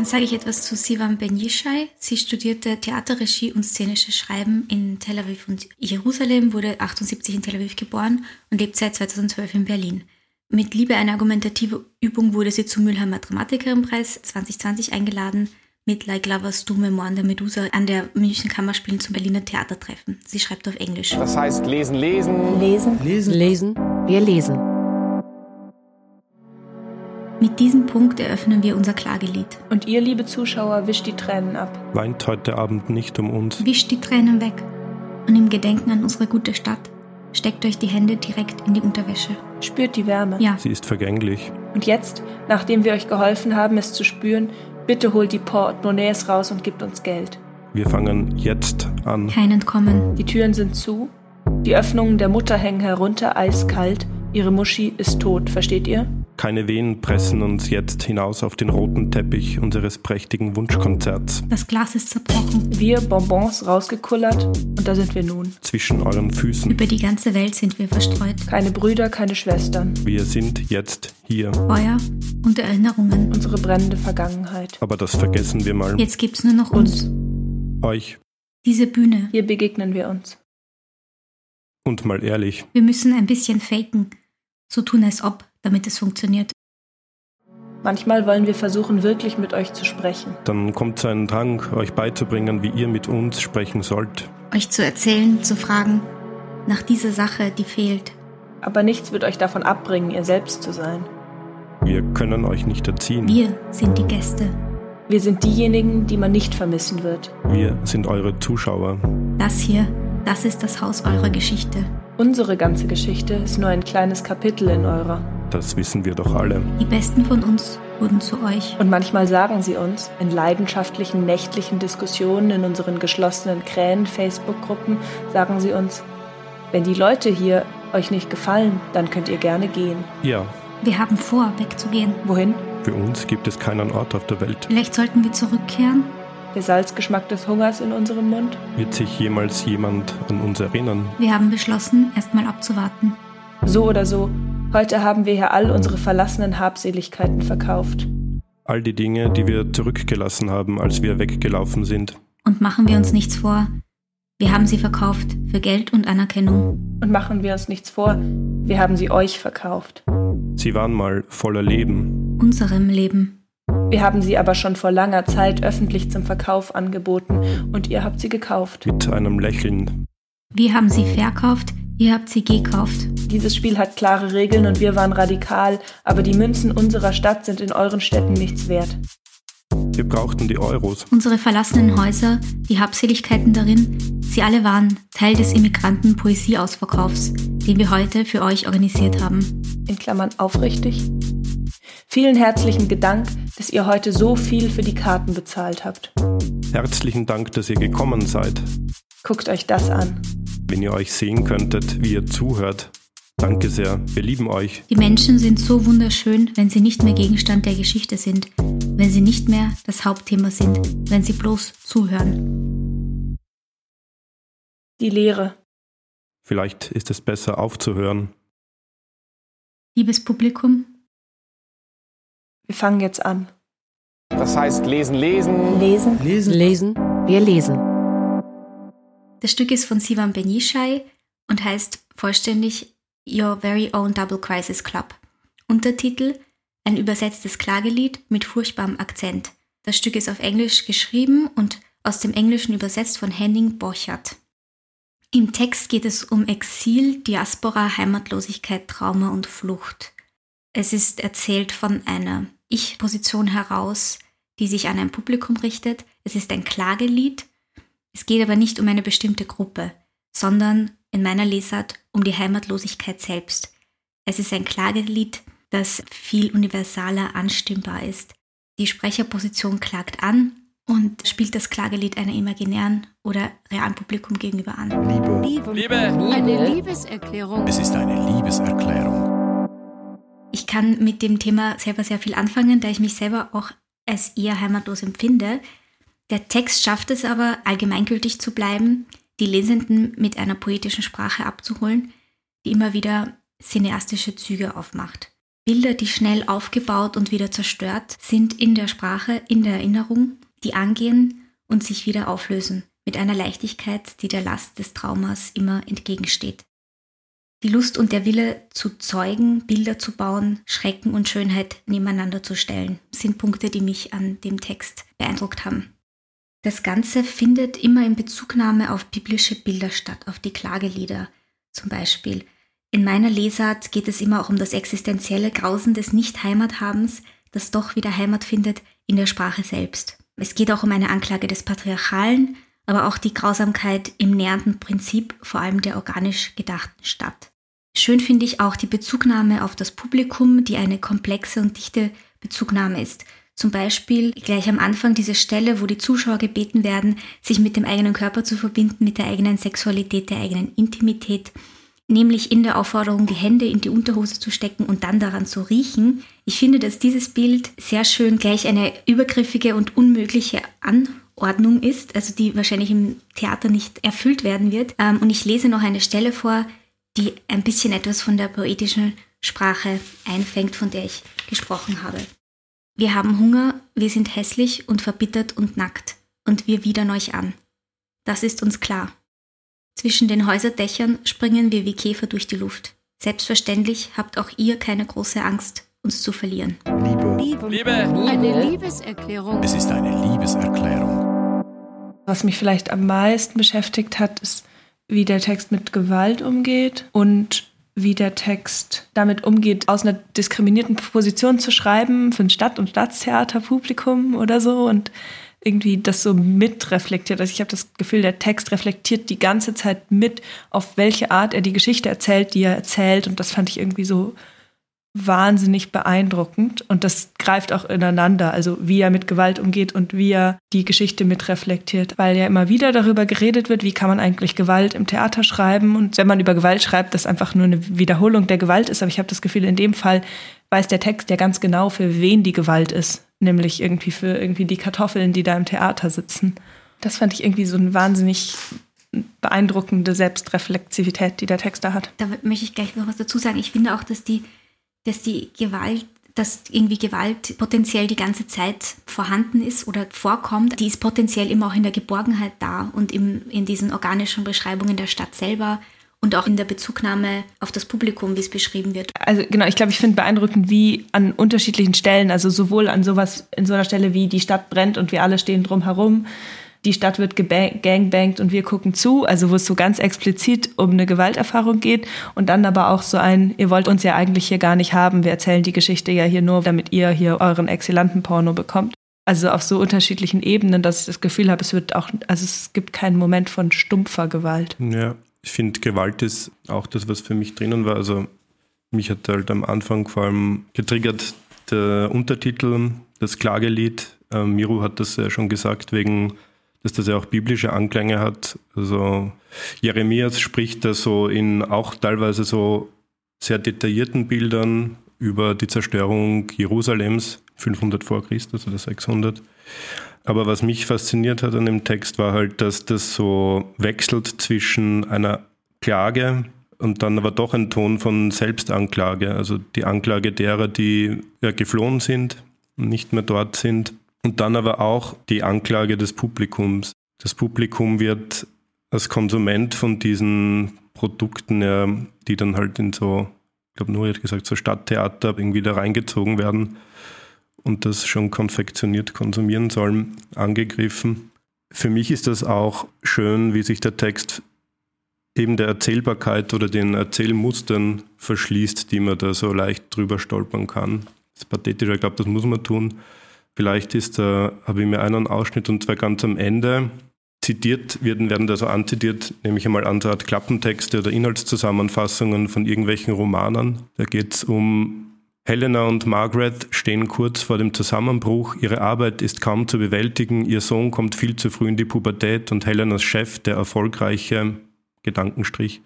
Dann sage ich etwas zu Sivan Ben Yishai. Sie studierte Theaterregie und szenisches Schreiben in Tel Aviv und Jerusalem, wurde 78 in Tel Aviv geboren und lebt seit 2012 in Berlin. Mit Liebe eine argumentative Übung wurde sie zum Mülheimer Dramatikerinnenpreis 2020 eingeladen mit Like Lovers Du Memoiren der Medusa an der München Kammerspielen zum Berliner Theatertreffen. Sie schreibt auf Englisch. Das heißt lesen, lesen. Lesen. Lesen. Lesen. Wir lesen. Mit diesem Punkt eröffnen wir unser Klagelied. Und ihr, liebe Zuschauer, wischt die Tränen ab. Weint heute Abend nicht um uns. Wischt die Tränen weg. Und im Gedenken an unsere gute Stadt steckt euch die Hände direkt in die Unterwäsche. Spürt die Wärme. Ja. Sie ist vergänglich. Und jetzt, nachdem wir euch geholfen haben, es zu spüren, bitte holt die Portemonnaies raus und gebt uns Geld. Wir fangen jetzt an. Kein Entkommen. Die Türen sind zu. Die Öffnungen der Mutter hängen herunter, eiskalt. Ihre Muschi ist tot, versteht ihr? Keine Wehen pressen uns jetzt hinaus auf den roten Teppich unseres prächtigen Wunschkonzerts. Das Glas ist zerbrochen. Wir Bonbons rausgekullert und da sind wir nun. Zwischen euren Füßen. Über die ganze Welt sind wir verstreut. Keine Brüder, keine Schwestern. Wir sind jetzt hier. Feuer und Erinnerungen. Unsere brennende Vergangenheit. Aber das vergessen wir mal. Jetzt gibt's nur noch uns. Euch. Diese Bühne. Hier begegnen wir uns. Und mal ehrlich. Wir müssen ein bisschen faken. So tun als ob damit es funktioniert. Manchmal wollen wir versuchen, wirklich mit euch zu sprechen. Dann kommt so ein Drang, euch beizubringen, wie ihr mit uns sprechen sollt. Euch zu erzählen, zu fragen, nach dieser Sache, die fehlt. Aber nichts wird euch davon abbringen, ihr selbst zu sein. Wir können euch nicht erziehen. Wir sind die Gäste. Wir sind diejenigen, die man nicht vermissen wird. Wir sind eure Zuschauer. Das hier, das ist das Haus eurer Geschichte. Unsere ganze Geschichte ist nur ein kleines Kapitel in eurer. Das wissen wir doch alle. Die Besten von uns wurden zu euch. Und manchmal sagen sie uns, in leidenschaftlichen nächtlichen Diskussionen in unseren geschlossenen Krähen-Facebook-Gruppen, sagen sie uns, wenn die Leute hier euch nicht gefallen, dann könnt ihr gerne gehen. Ja. Wir haben vor, wegzugehen. Wohin? Für uns gibt es keinen Ort auf der Welt. Vielleicht sollten wir zurückkehren? Der Salzgeschmack des Hungers in unserem Mund? Wird sich jemals jemand an uns erinnern? Wir haben beschlossen, erstmal abzuwarten. So oder so, heute haben wir hier all unsere verlassenen Habseligkeiten verkauft. All die Dinge, die wir zurückgelassen haben, als wir weggelaufen sind. Und machen wir uns nichts vor. Wir haben sie verkauft für Geld und Anerkennung. Und machen wir uns nichts vor. Wir haben sie euch verkauft. Sie waren mal voller Leben. Unserem Leben. Wir haben sie aber schon vor langer Zeit öffentlich zum Verkauf angeboten und ihr habt sie gekauft. Mit einem Lächeln. Wir haben sie verkauft, ihr habt sie gekauft. Dieses Spiel hat klare Regeln und wir waren radikal, aber die Münzen unserer Stadt sind in euren Städten nichts wert. Wir brauchten die Euros. Unsere verlassenen Häuser, die Habseligkeiten darin, sie alle waren Teil des Immigranten-Poesieausverkaufs, den wir heute für euch organisiert haben. In Klammern aufrichtig. Vielen herzlichen Dank, dass ihr heute so viel für die Karten bezahlt habt. Herzlichen Dank, dass ihr gekommen seid. Guckt euch das an. Wenn ihr euch sehen könntet, wie ihr zuhört. Danke sehr, wir lieben euch. Die Menschen sind so wunderschön, wenn sie nicht mehr Gegenstand der Geschichte sind, wenn sie nicht mehr das Hauptthema sind, wenn sie bloß zuhören. Die Lehre. Vielleicht ist es besser aufzuhören. Liebes Publikum, wir fangen jetzt an. Das heißt lesen, lesen. Lesen. Lesen. Lesen. Wir lesen. Das Stück ist von Sivan Benishai und heißt vollständig Your Very Own Double Crisis Club. Untertitel Ein übersetztes Klagelied mit furchtbarem Akzent. Das Stück ist auf Englisch geschrieben und aus dem Englischen übersetzt von Henning Borchardt. Im Text geht es um Exil, Diaspora, Heimatlosigkeit, Trauma und Flucht. Es ist erzählt von einer Ich-Position heraus, die sich an ein Publikum richtet. Es ist ein Klagelied. Es geht aber nicht um eine bestimmte Gruppe, sondern in meiner Lesart um die Heimatlosigkeit selbst. Es ist ein Klagelied, das viel universaler anstimmbar ist. Die Sprecherposition klagt an und spielt das Klagelied einer imaginären oder realen Publikum gegenüber an. Liebe. Liebe. Liebe. Eine Liebeserklärung. Es ist eine Liebeserklärung. Ich kann mit dem Thema selber sehr viel anfangen, da ich mich selber auch als eher heimatlos empfinde. Der Text schafft es aber, allgemeingültig zu bleiben, die Lesenden mit einer poetischen Sprache abzuholen, die immer wieder cineastische Züge aufmacht. Bilder, die schnell aufgebaut und wieder zerstört, sind in der Sprache, in der Erinnerung, die angehen und sich wieder auflösen, mit einer Leichtigkeit, die der Last des Traumas immer entgegensteht. Die Lust und der Wille zu zeugen, Bilder zu bauen, Schrecken und Schönheit nebeneinander zu stellen, sind Punkte, die mich an dem Text beeindruckt haben. Das Ganze findet immer in Bezugnahme auf biblische Bilder statt, auf die Klagelieder zum Beispiel. In meiner Lesart geht es immer auch um das existenzielle Grausen des Nicht-Heimathabens, das doch wieder Heimat findet in der Sprache selbst. Es geht auch um eine Anklage des Patriarchalen, aber auch die Grausamkeit im nähernden Prinzip, vor allem der organisch gedachten Stadt. Schön finde ich auch die Bezugnahme auf das Publikum, die eine komplexe und dichte Bezugnahme ist. Zum Beispiel gleich am Anfang diese Stelle, wo die Zuschauer gebeten werden, sich mit dem eigenen Körper zu verbinden, mit der eigenen Sexualität, der eigenen Intimität, nämlich in der Aufforderung, die Hände in die Unterhose zu stecken und dann daran zu riechen. Ich finde, dass dieses Bild sehr schön gleich eine übergriffige und unmögliche An Ordnung ist, also die wahrscheinlich im Theater nicht erfüllt werden wird. Ähm, und ich lese noch eine Stelle vor, die ein bisschen etwas von der poetischen Sprache einfängt, von der ich gesprochen habe. Wir haben Hunger, wir sind hässlich und verbittert und nackt, und wir widern euch an. Das ist uns klar. Zwischen den Häuserdächern springen wir wie Käfer durch die Luft. Selbstverständlich habt auch ihr keine große Angst, uns zu verlieren. Liebe. Liebe. Liebe. Eine Liebeserklärung. Es ist eine Liebeserklärung. Was mich vielleicht am meisten beschäftigt hat, ist, wie der Text mit Gewalt umgeht und wie der Text damit umgeht, aus einer diskriminierten Position zu schreiben für ein Stadt- und Staatstheaterpublikum oder so und irgendwie das so mitreflektiert. Also ich habe das Gefühl, der Text reflektiert die ganze Zeit mit, auf welche Art er die Geschichte erzählt, die er erzählt. Und das fand ich irgendwie so wahnsinnig beeindruckend und das greift auch ineinander, also wie er mit Gewalt umgeht und wie er die Geschichte mitreflektiert, weil ja immer wieder darüber geredet wird, wie kann man eigentlich Gewalt im Theater schreiben und wenn man über Gewalt schreibt, das einfach nur eine Wiederholung der Gewalt ist, aber ich habe das Gefühl, in dem Fall weiß der Text ja ganz genau, für wen die Gewalt ist, nämlich irgendwie für irgendwie die Kartoffeln, die da im Theater sitzen. Das fand ich irgendwie so eine wahnsinnig beeindruckende Selbstreflexivität, die der Text da hat. Da möchte ich gleich noch was dazu sagen. Ich finde auch, dass die dass die Gewalt dass irgendwie Gewalt potenziell die ganze Zeit vorhanden ist oder vorkommt, die ist potenziell immer auch in der Geborgenheit da und im, in diesen organischen Beschreibungen der Stadt selber und auch in der Bezugnahme auf das Publikum, wie es beschrieben wird. Also genau, ich glaube, ich finde beeindruckend, wie an unterschiedlichen Stellen, also sowohl an sowas in so einer Stelle wie die Stadt brennt und wir alle stehen drum herum, die Stadt wird gangbangt und wir gucken zu, also wo es so ganz explizit um eine Gewalterfahrung geht und dann aber auch so ein, ihr wollt uns ja eigentlich hier gar nicht haben, wir erzählen die Geschichte ja hier nur, damit ihr hier euren exzellenten Porno bekommt. Also auf so unterschiedlichen Ebenen, dass ich das Gefühl habe, es wird auch, also es gibt keinen Moment von stumpfer Gewalt. Ja, ich finde, Gewalt ist auch das, was für mich drinnen war. Also mich hat halt am Anfang vor allem getriggert der Untertitel, das Klagelied. Ähm, Miru hat das ja schon gesagt, wegen dass das ja auch biblische Anklänge hat. Also Jeremias spricht da so in auch teilweise so sehr detaillierten Bildern über die Zerstörung Jerusalems, 500 vor Christus oder 600. Aber was mich fasziniert hat an dem Text war halt, dass das so wechselt zwischen einer Klage und dann aber doch ein Ton von Selbstanklage, also die Anklage derer, die ja geflohen sind und nicht mehr dort sind und dann aber auch die Anklage des Publikums. Das Publikum wird als Konsument von diesen Produkten, die dann halt in so, ich glaube, nur hat gesagt, so Stadttheater irgendwie da reingezogen werden und das schon konfektioniert konsumieren sollen, angegriffen. Für mich ist das auch schön, wie sich der Text eben der Erzählbarkeit oder den Erzählmustern verschließt, die man da so leicht drüber stolpern kann. Das ist pathetisch, ich glaube, das muss man tun. Vielleicht ist da, habe ich mir einen Ausschnitt und zwar ganz am Ende zitiert werden, werden da so anzitiert, nehme ich einmal an, so Art Klappentexte oder Inhaltszusammenfassungen von irgendwelchen Romanen. Da geht es um Helena und Margaret stehen kurz vor dem Zusammenbruch. Ihre Arbeit ist kaum zu bewältigen. Ihr Sohn kommt viel zu früh in die Pubertät und Helenas Chef, der erfolgreiche Gedankenstrich.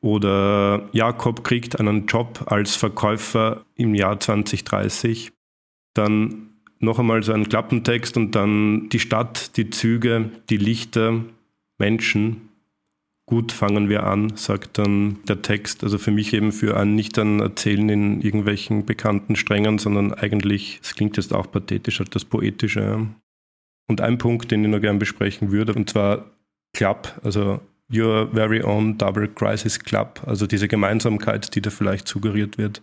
Oder Jakob kriegt einen Job als Verkäufer im Jahr 2030 dann noch einmal so ein Klappentext und dann die Stadt, die Züge, die Lichter, Menschen. Gut fangen wir an, sagt dann der Text. Also für mich eben für ein nicht ein Erzählen in irgendwelchen bekannten Strängen, sondern eigentlich, es klingt jetzt auch pathetisch, halt das Poetische. Und ein Punkt, den ich noch gerne besprechen würde, und zwar Klapp, also Your Very Own Double Crisis Club, also diese Gemeinsamkeit, die da vielleicht suggeriert wird.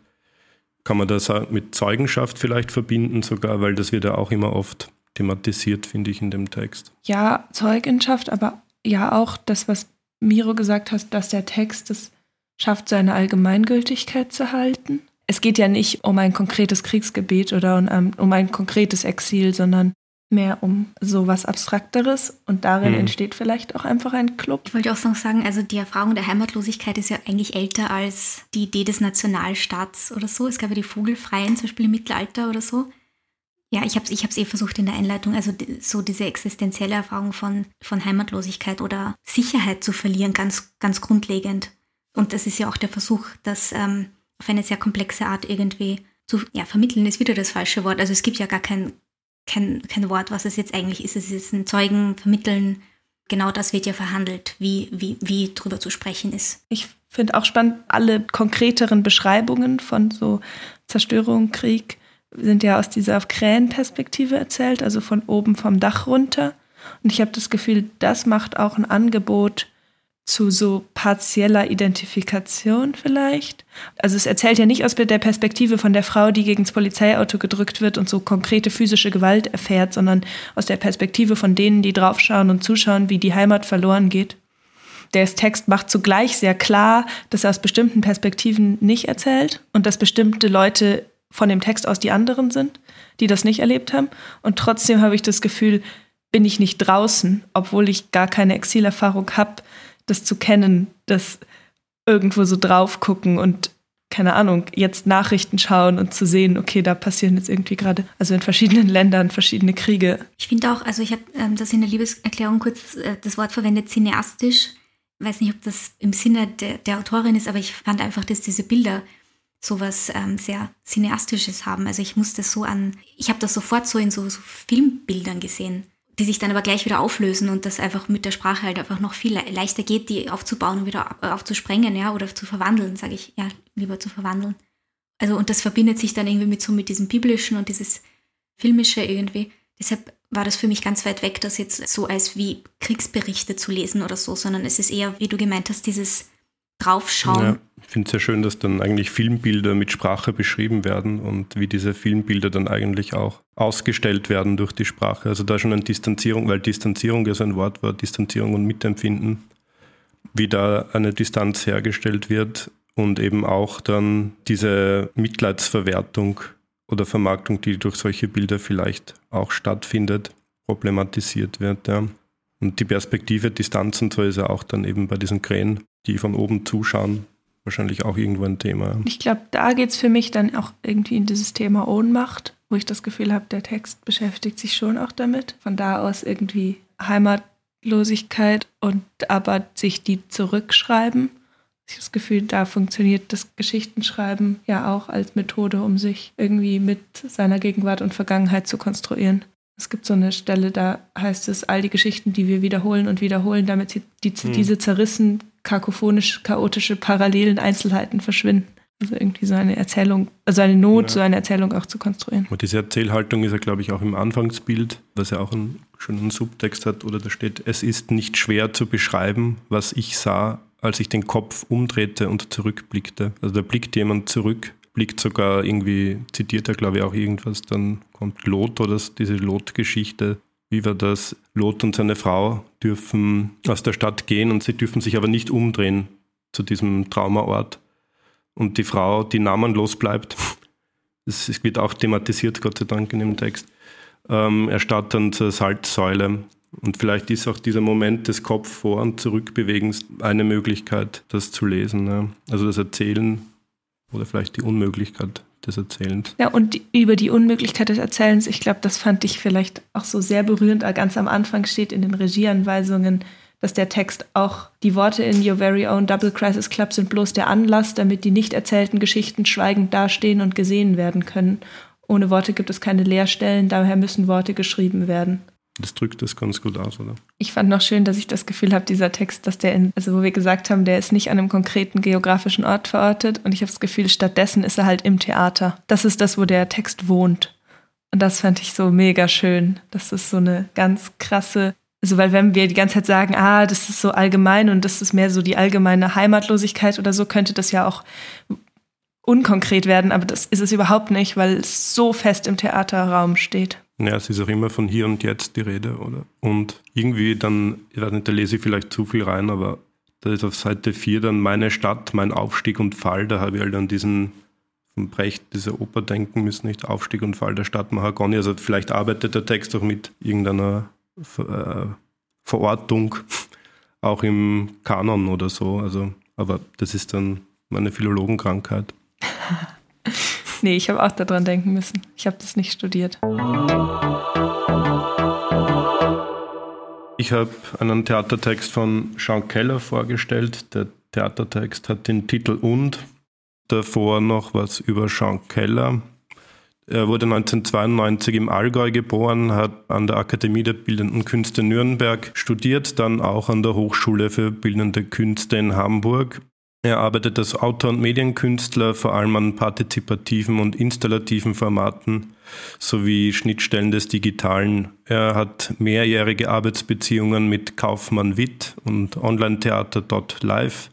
Kann man das mit Zeugenschaft vielleicht verbinden sogar, weil das wird ja auch immer oft thematisiert, finde ich, in dem Text. Ja, Zeugenschaft, aber ja auch das, was Miro gesagt hat, dass der Text es schafft, seine Allgemeingültigkeit zu halten. Es geht ja nicht um ein konkretes Kriegsgebiet oder um ein konkretes Exil, sondern mehr um so was Abstrakteres und darin hm. entsteht vielleicht auch einfach ein Club. Ich wollte auch noch sagen, also die Erfahrung der Heimatlosigkeit ist ja eigentlich älter als die Idee des Nationalstaats oder so. Es gab ja die Vogelfreien zum Beispiel im Mittelalter oder so. Ja, ich habe es ich eh versucht in der Einleitung, also so diese existenzielle Erfahrung von, von Heimatlosigkeit oder Sicherheit zu verlieren, ganz, ganz grundlegend. Und das ist ja auch der Versuch, das ähm, auf eine sehr komplexe Art irgendwie zu ja, vermitteln, ist wieder das falsche Wort. Also es gibt ja gar kein, kein, kein Wort, was es jetzt eigentlich ist. Es ist ein Zeugen, Vermitteln. Genau das wird ja verhandelt, wie, wie, wie drüber zu sprechen ist. Ich finde auch spannend, alle konkreteren Beschreibungen von so Zerstörung, Krieg, sind ja aus dieser Krähenperspektive erzählt, also von oben vom Dach runter. Und ich habe das Gefühl, das macht auch ein Angebot zu so partieller Identifikation vielleicht. Also es erzählt ja nicht aus der Perspektive von der Frau, die gegen das Polizeiauto gedrückt wird und so konkrete physische Gewalt erfährt, sondern aus der Perspektive von denen, die draufschauen und zuschauen, wie die Heimat verloren geht. Der Text macht zugleich sehr klar, dass er aus bestimmten Perspektiven nicht erzählt und dass bestimmte Leute von dem Text aus die anderen sind, die das nicht erlebt haben. Und trotzdem habe ich das Gefühl, bin ich nicht draußen, obwohl ich gar keine Exilerfahrung habe, das zu kennen, das irgendwo so drauf gucken und keine Ahnung, jetzt Nachrichten schauen und zu sehen, okay, da passieren jetzt irgendwie gerade, also in verschiedenen Ländern verschiedene Kriege. Ich finde auch, also ich habe ähm, das in der Liebeserklärung kurz äh, das Wort verwendet, cineastisch. Ich weiß nicht, ob das im Sinne der, der Autorin ist, aber ich fand einfach, dass diese Bilder sowas ähm, sehr Cineastisches haben. Also ich musste so an, ich habe das sofort so in so, so, Filmbildern gesehen, die sich dann aber gleich wieder auflösen und das einfach mit der Sprache halt einfach noch viel leichter geht, die aufzubauen und wieder aufzusprengen, ja, oder zu verwandeln, sage ich, ja, lieber zu verwandeln. Also und das verbindet sich dann irgendwie mit so mit diesem biblischen und dieses filmische irgendwie. Deshalb war das für mich ganz weit weg, das jetzt so als wie Kriegsberichte zu lesen oder so, sondern es ist eher, wie du gemeint hast, dieses draufschauen. Ja, ich finde es sehr schön, dass dann eigentlich Filmbilder mit Sprache beschrieben werden und wie diese Filmbilder dann eigentlich auch ausgestellt werden durch die Sprache. Also da schon eine Distanzierung, weil Distanzierung ja so ein Wort war, Distanzierung und Mitempfinden, wie da eine Distanz hergestellt wird und eben auch dann diese Mitleidsverwertung oder Vermarktung, die durch solche Bilder vielleicht auch stattfindet, problematisiert wird. Ja. Und die Perspektive, Distanz und so ist ja auch dann eben bei diesen Krähen die von oben zuschauen, wahrscheinlich auch irgendwo ein Thema. Ich glaube, da geht es für mich dann auch irgendwie in dieses Thema Ohnmacht, wo ich das Gefühl habe, der Text beschäftigt sich schon auch damit. Von da aus irgendwie Heimatlosigkeit und aber sich die zurückschreiben. Ich habe das Gefühl, da funktioniert das Geschichtenschreiben ja auch als Methode, um sich irgendwie mit seiner Gegenwart und Vergangenheit zu konstruieren. Es gibt so eine Stelle, da heißt es, all die Geschichten, die wir wiederholen und wiederholen, damit sie, die, hm. diese zerrissen, kakophonisch, chaotische, parallelen Einzelheiten verschwinden. Also irgendwie so eine Erzählung, also eine Not, ja. so eine Erzählung auch zu konstruieren. Und diese Erzählhaltung ist ja, glaube ich, auch im Anfangsbild, was ja auch einen schönen Subtext hat, oder da steht, es ist nicht schwer zu beschreiben, was ich sah, als ich den Kopf umdrehte und zurückblickte. Also da blickt jemand zurück blickt sogar irgendwie, zitiert er glaube ich auch irgendwas, dann kommt Lot oder diese Lot-Geschichte. Wie war das? Lot und seine Frau dürfen aus der Stadt gehen und sie dürfen sich aber nicht umdrehen zu diesem Traumaort. Und die Frau, die namenlos bleibt, es wird auch thematisiert, Gott sei Dank in dem Text, ähm, er starrt dann zur Salzsäule. Und vielleicht ist auch dieser Moment des Kopf vor- und Zurückbewegens eine Möglichkeit, das zu lesen. Ja. Also das Erzählen oder vielleicht die Unmöglichkeit des Erzählens. Ja, und die, über die Unmöglichkeit des Erzählens, ich glaube, das fand ich vielleicht auch so sehr berührend. Ganz am Anfang steht in den Regieanweisungen, dass der Text auch die Worte in Your Very Own Double Crisis Club sind bloß der Anlass, damit die nicht erzählten Geschichten schweigend dastehen und gesehen werden können. Ohne Worte gibt es keine Leerstellen, daher müssen Worte geschrieben werden. Das drückt das ganz gut aus, oder? Ich fand noch schön, dass ich das Gefühl habe, dieser Text, dass der in, also wo wir gesagt haben, der ist nicht an einem konkreten geografischen Ort verortet und ich habe das Gefühl, stattdessen ist er halt im Theater. Das ist das, wo der Text wohnt. Und das fand ich so mega schön. Das ist so eine ganz krasse Also weil wenn wir die ganze Zeit sagen, ah, das ist so allgemein und das ist mehr so die allgemeine Heimatlosigkeit oder so, könnte das ja auch unkonkret werden, aber das ist es überhaupt nicht, weil es so fest im Theaterraum steht. Ja, es ist auch immer von hier und jetzt die Rede, oder? Und irgendwie dann, ich weiß nicht, da lese ich vielleicht zu viel rein, aber da ist auf Seite 4 dann meine Stadt, mein Aufstieg und Fall, da habe ich halt an diesen von Brecht, diese Oper denken müssen, nicht Aufstieg und Fall der Stadt Mahagoni. Also vielleicht arbeitet der Text auch mit irgendeiner äh, Verortung, auch im Kanon oder so. Also, aber das ist dann meine Philologenkrankheit. nee, ich habe auch daran denken müssen. Ich habe das nicht studiert. Ich habe einen Theatertext von Sean Keller vorgestellt. Der Theatertext hat den Titel Und. Davor noch was über Sean Keller. Er wurde 1992 im Allgäu geboren, hat an der Akademie der Bildenden Künste Nürnberg studiert, dann auch an der Hochschule für Bildende Künste in Hamburg. Er arbeitet als Autor und Medienkünstler vor allem an partizipativen und installativen Formaten sowie Schnittstellen des Digitalen. Er hat mehrjährige Arbeitsbeziehungen mit Kaufmann Witt und Online-Theater.live,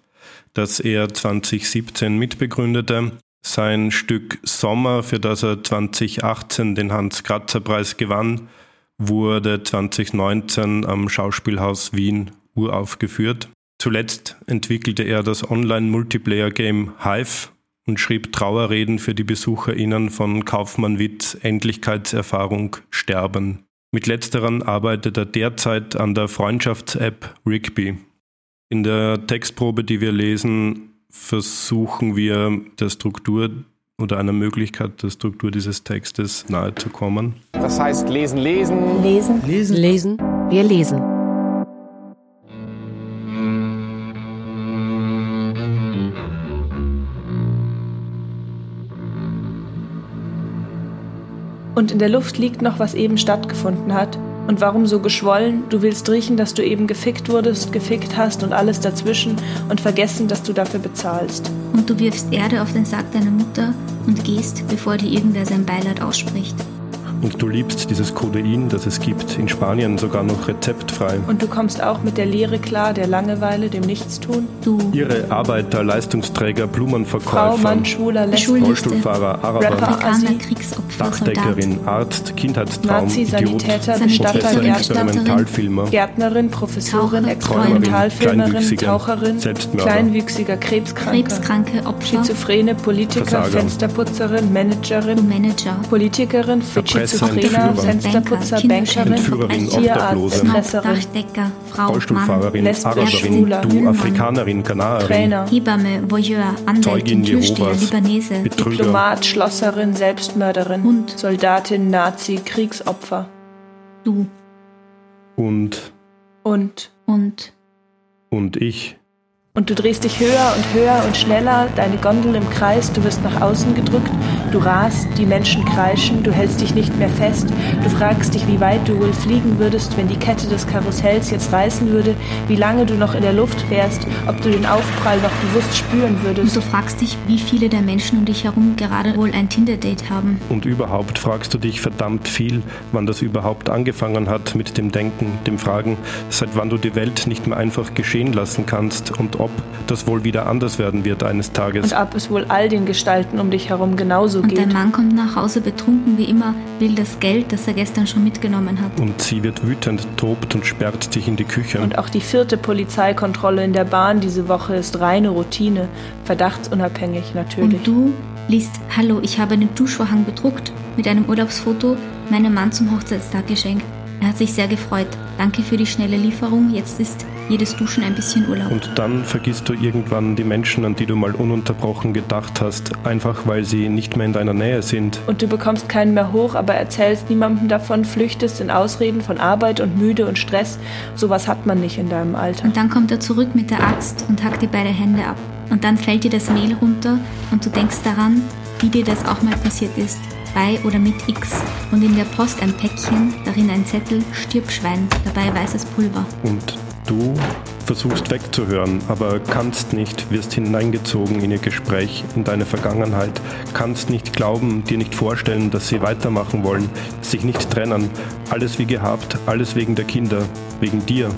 das er 2017 mitbegründete. Sein Stück Sommer, für das er 2018 den Hans-Kratzer-Preis gewann, wurde 2019 am Schauspielhaus Wien uraufgeführt. Zuletzt entwickelte er das Online-Multiplayer-Game Hive und schrieb Trauerreden für die BesucherInnen von Kaufmann Witz Endlichkeitserfahrung Sterben. Mit letzteren arbeitet er derzeit an der Freundschafts-App Rigby. In der Textprobe, die wir lesen, versuchen wir der Struktur oder einer Möglichkeit der Struktur dieses Textes nahe zu kommen. Das heißt lesen, lesen. Lesen. Lesen. Lesen. Wir lesen. Und in der Luft liegt noch, was eben stattgefunden hat, und warum so geschwollen? Du willst riechen, dass du eben gefickt wurdest, gefickt hast und alles dazwischen und vergessen, dass du dafür bezahlst. Und du wirfst Erde auf den Sack deiner Mutter und gehst, bevor dir irgendwer sein Beileid ausspricht. Und du liebst dieses Codein, das es gibt, in Spanien sogar noch rezeptfrei. Und du kommst auch mit der Leere klar, der Langeweile, dem Nichtstun. Du. Ihre Arbeiter, Leistungsträger, Blumenverkäufer, Frau, Mann, Schwuler, Lesben, Rollstuhlfahrer, Araber, Kriegsopfer, Dachdeckerin, Arzt, Kindheitstraum, Nazi, Sanitäter, Bestatter, Experimentalfilmer, Gärtnerin, Professorin, Experimentalfilmerin, Taucherin, kleinwüchsiger Krebskranker, Krebskranke Opfer, Schizophrene, Politiker, Versager. Fensterputzerin, Managerin, Manager, Politikerin, Verpresser, Entführer, Fensterputzer, Bankerin, Entführerin, Tierarzt, Obdachlose, Dachdecker, Frau, Rollstuhlfahrerin, Araberin, Schwuler, du, Afrikanerin, Ghanaerin, Trainer, Hebamme, Voyeur, Anwältin, Zeugin Türsteher, Libanese, Betrüger, Diplomat, Schlosserin, Selbstmörderin, Hund. Soldatin, Nazi, Kriegsopfer du und, und und und ich. Und du drehst dich höher und höher und schneller, deine Gondel im Kreis, du wirst nach außen gedrückt, du rast, die Menschen kreischen, du hältst dich nicht mehr fest, du fragst dich, wie weit du wohl fliegen würdest, wenn die Kette des Karussells jetzt reißen würde, wie lange du noch in der Luft wärst, ob du den Aufprall noch bewusst spüren und würdest. du fragst dich, wie viele der Menschen um dich herum gerade wohl ein Tinder-Date haben. Und überhaupt fragst du dich verdammt viel, wann das überhaupt angefangen hat mit dem Denken, dem Fragen, seit wann du die Welt nicht mehr einfach geschehen lassen kannst und ob das wohl wieder anders werden wird eines Tages. Und ob es wohl all den Gestalten um dich herum genauso Und geht. dein Mann kommt nach Hause betrunken wie immer, will das Geld, das er gestern schon mitgenommen hat. Und sie wird wütend, tobt und sperrt dich in die Küche. Und auch die vierte Polizeikontrolle in der Bahn diese Woche ist reine Routine, verdachtsunabhängig natürlich. Und du liest, hallo, ich habe den Duschvorhang bedruckt mit einem Urlaubsfoto meinem Mann zum Hochzeitstag geschenkt. Er hat sich sehr gefreut. Danke für die schnelle Lieferung. Jetzt ist jedes Duschen ein bisschen Urlaub. Und dann vergisst du irgendwann die Menschen, an die du mal ununterbrochen gedacht hast, einfach weil sie nicht mehr in deiner Nähe sind. Und du bekommst keinen mehr hoch, aber erzählst niemandem davon, flüchtest in Ausreden von Arbeit und müde und Stress. Sowas hat man nicht in deinem Alter. Und dann kommt er zurück mit der Axt und hackt dir beide Hände ab. Und dann fällt dir das Mehl runter und du denkst daran, wie dir das auch mal passiert ist. Bei oder mit X. Und in der Post ein Päckchen, darin ein Zettel, stirb Schwein, dabei weißes Pulver. Und du versuchst wegzuhören, aber kannst nicht, wirst hineingezogen in ihr Gespräch, in deine Vergangenheit, kannst nicht glauben, dir nicht vorstellen, dass sie weitermachen wollen, sich nicht trennen, alles wie gehabt, alles wegen der Kinder, wegen dir.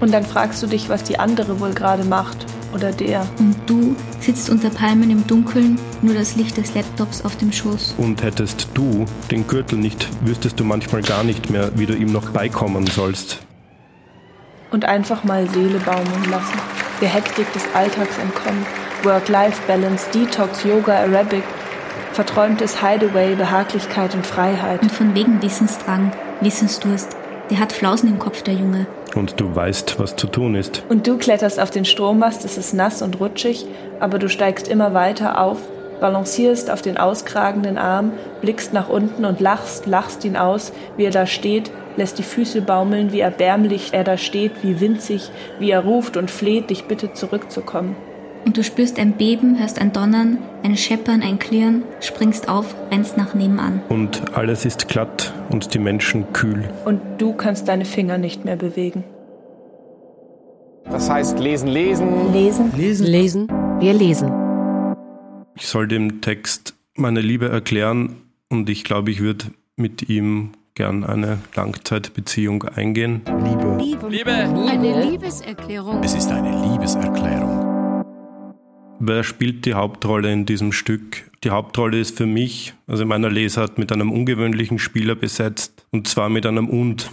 Und dann fragst du dich, was die andere wohl gerade macht oder der. Und du sitzt unter Palmen im Dunkeln, nur das Licht des Laptops auf dem Schoß. Und hättest du den Gürtel nicht, wüsstest du manchmal gar nicht mehr, wie du ihm noch beikommen sollst. Und einfach mal Seele baumeln lassen, der Hektik des Alltags entkommen, Work-Life-Balance, Detox, Yoga, Arabic, verträumtes Hideaway, Behaglichkeit und Freiheit. Und von wegen Wissensdrang, Wissensdurst, der hat Flausen im Kopf, der Junge. Und du weißt, was zu tun ist. Und du kletterst auf den Strommast, es ist nass und rutschig, aber du steigst immer weiter auf, balancierst auf den auskragenden Arm, blickst nach unten und lachst, lachst ihn aus, wie er da steht, lässt die Füße baumeln, wie erbärmlich er da steht, wie winzig, wie er ruft und fleht, dich bitte zurückzukommen. Und du spürst ein Beben, hörst ein Donnern, ein Scheppern, ein Klirren, springst auf, rennst nach nebenan. Und alles ist glatt und die Menschen kühl. Und du kannst deine Finger nicht mehr bewegen. Das heißt lesen, lesen. Lesen. Lesen. Lesen. Wir lesen. Ich soll dem Text meine Liebe erklären und ich glaube, ich würde mit ihm gern eine Langzeitbeziehung eingehen. Liebe. Liebe. Liebe. Eine Liebeserklärung. Es ist eine Liebeserklärung. Wer spielt die Hauptrolle in diesem Stück? Die Hauptrolle ist für mich, also in meiner Lesart, mit einem ungewöhnlichen Spieler besetzt, und zwar mit einem Und.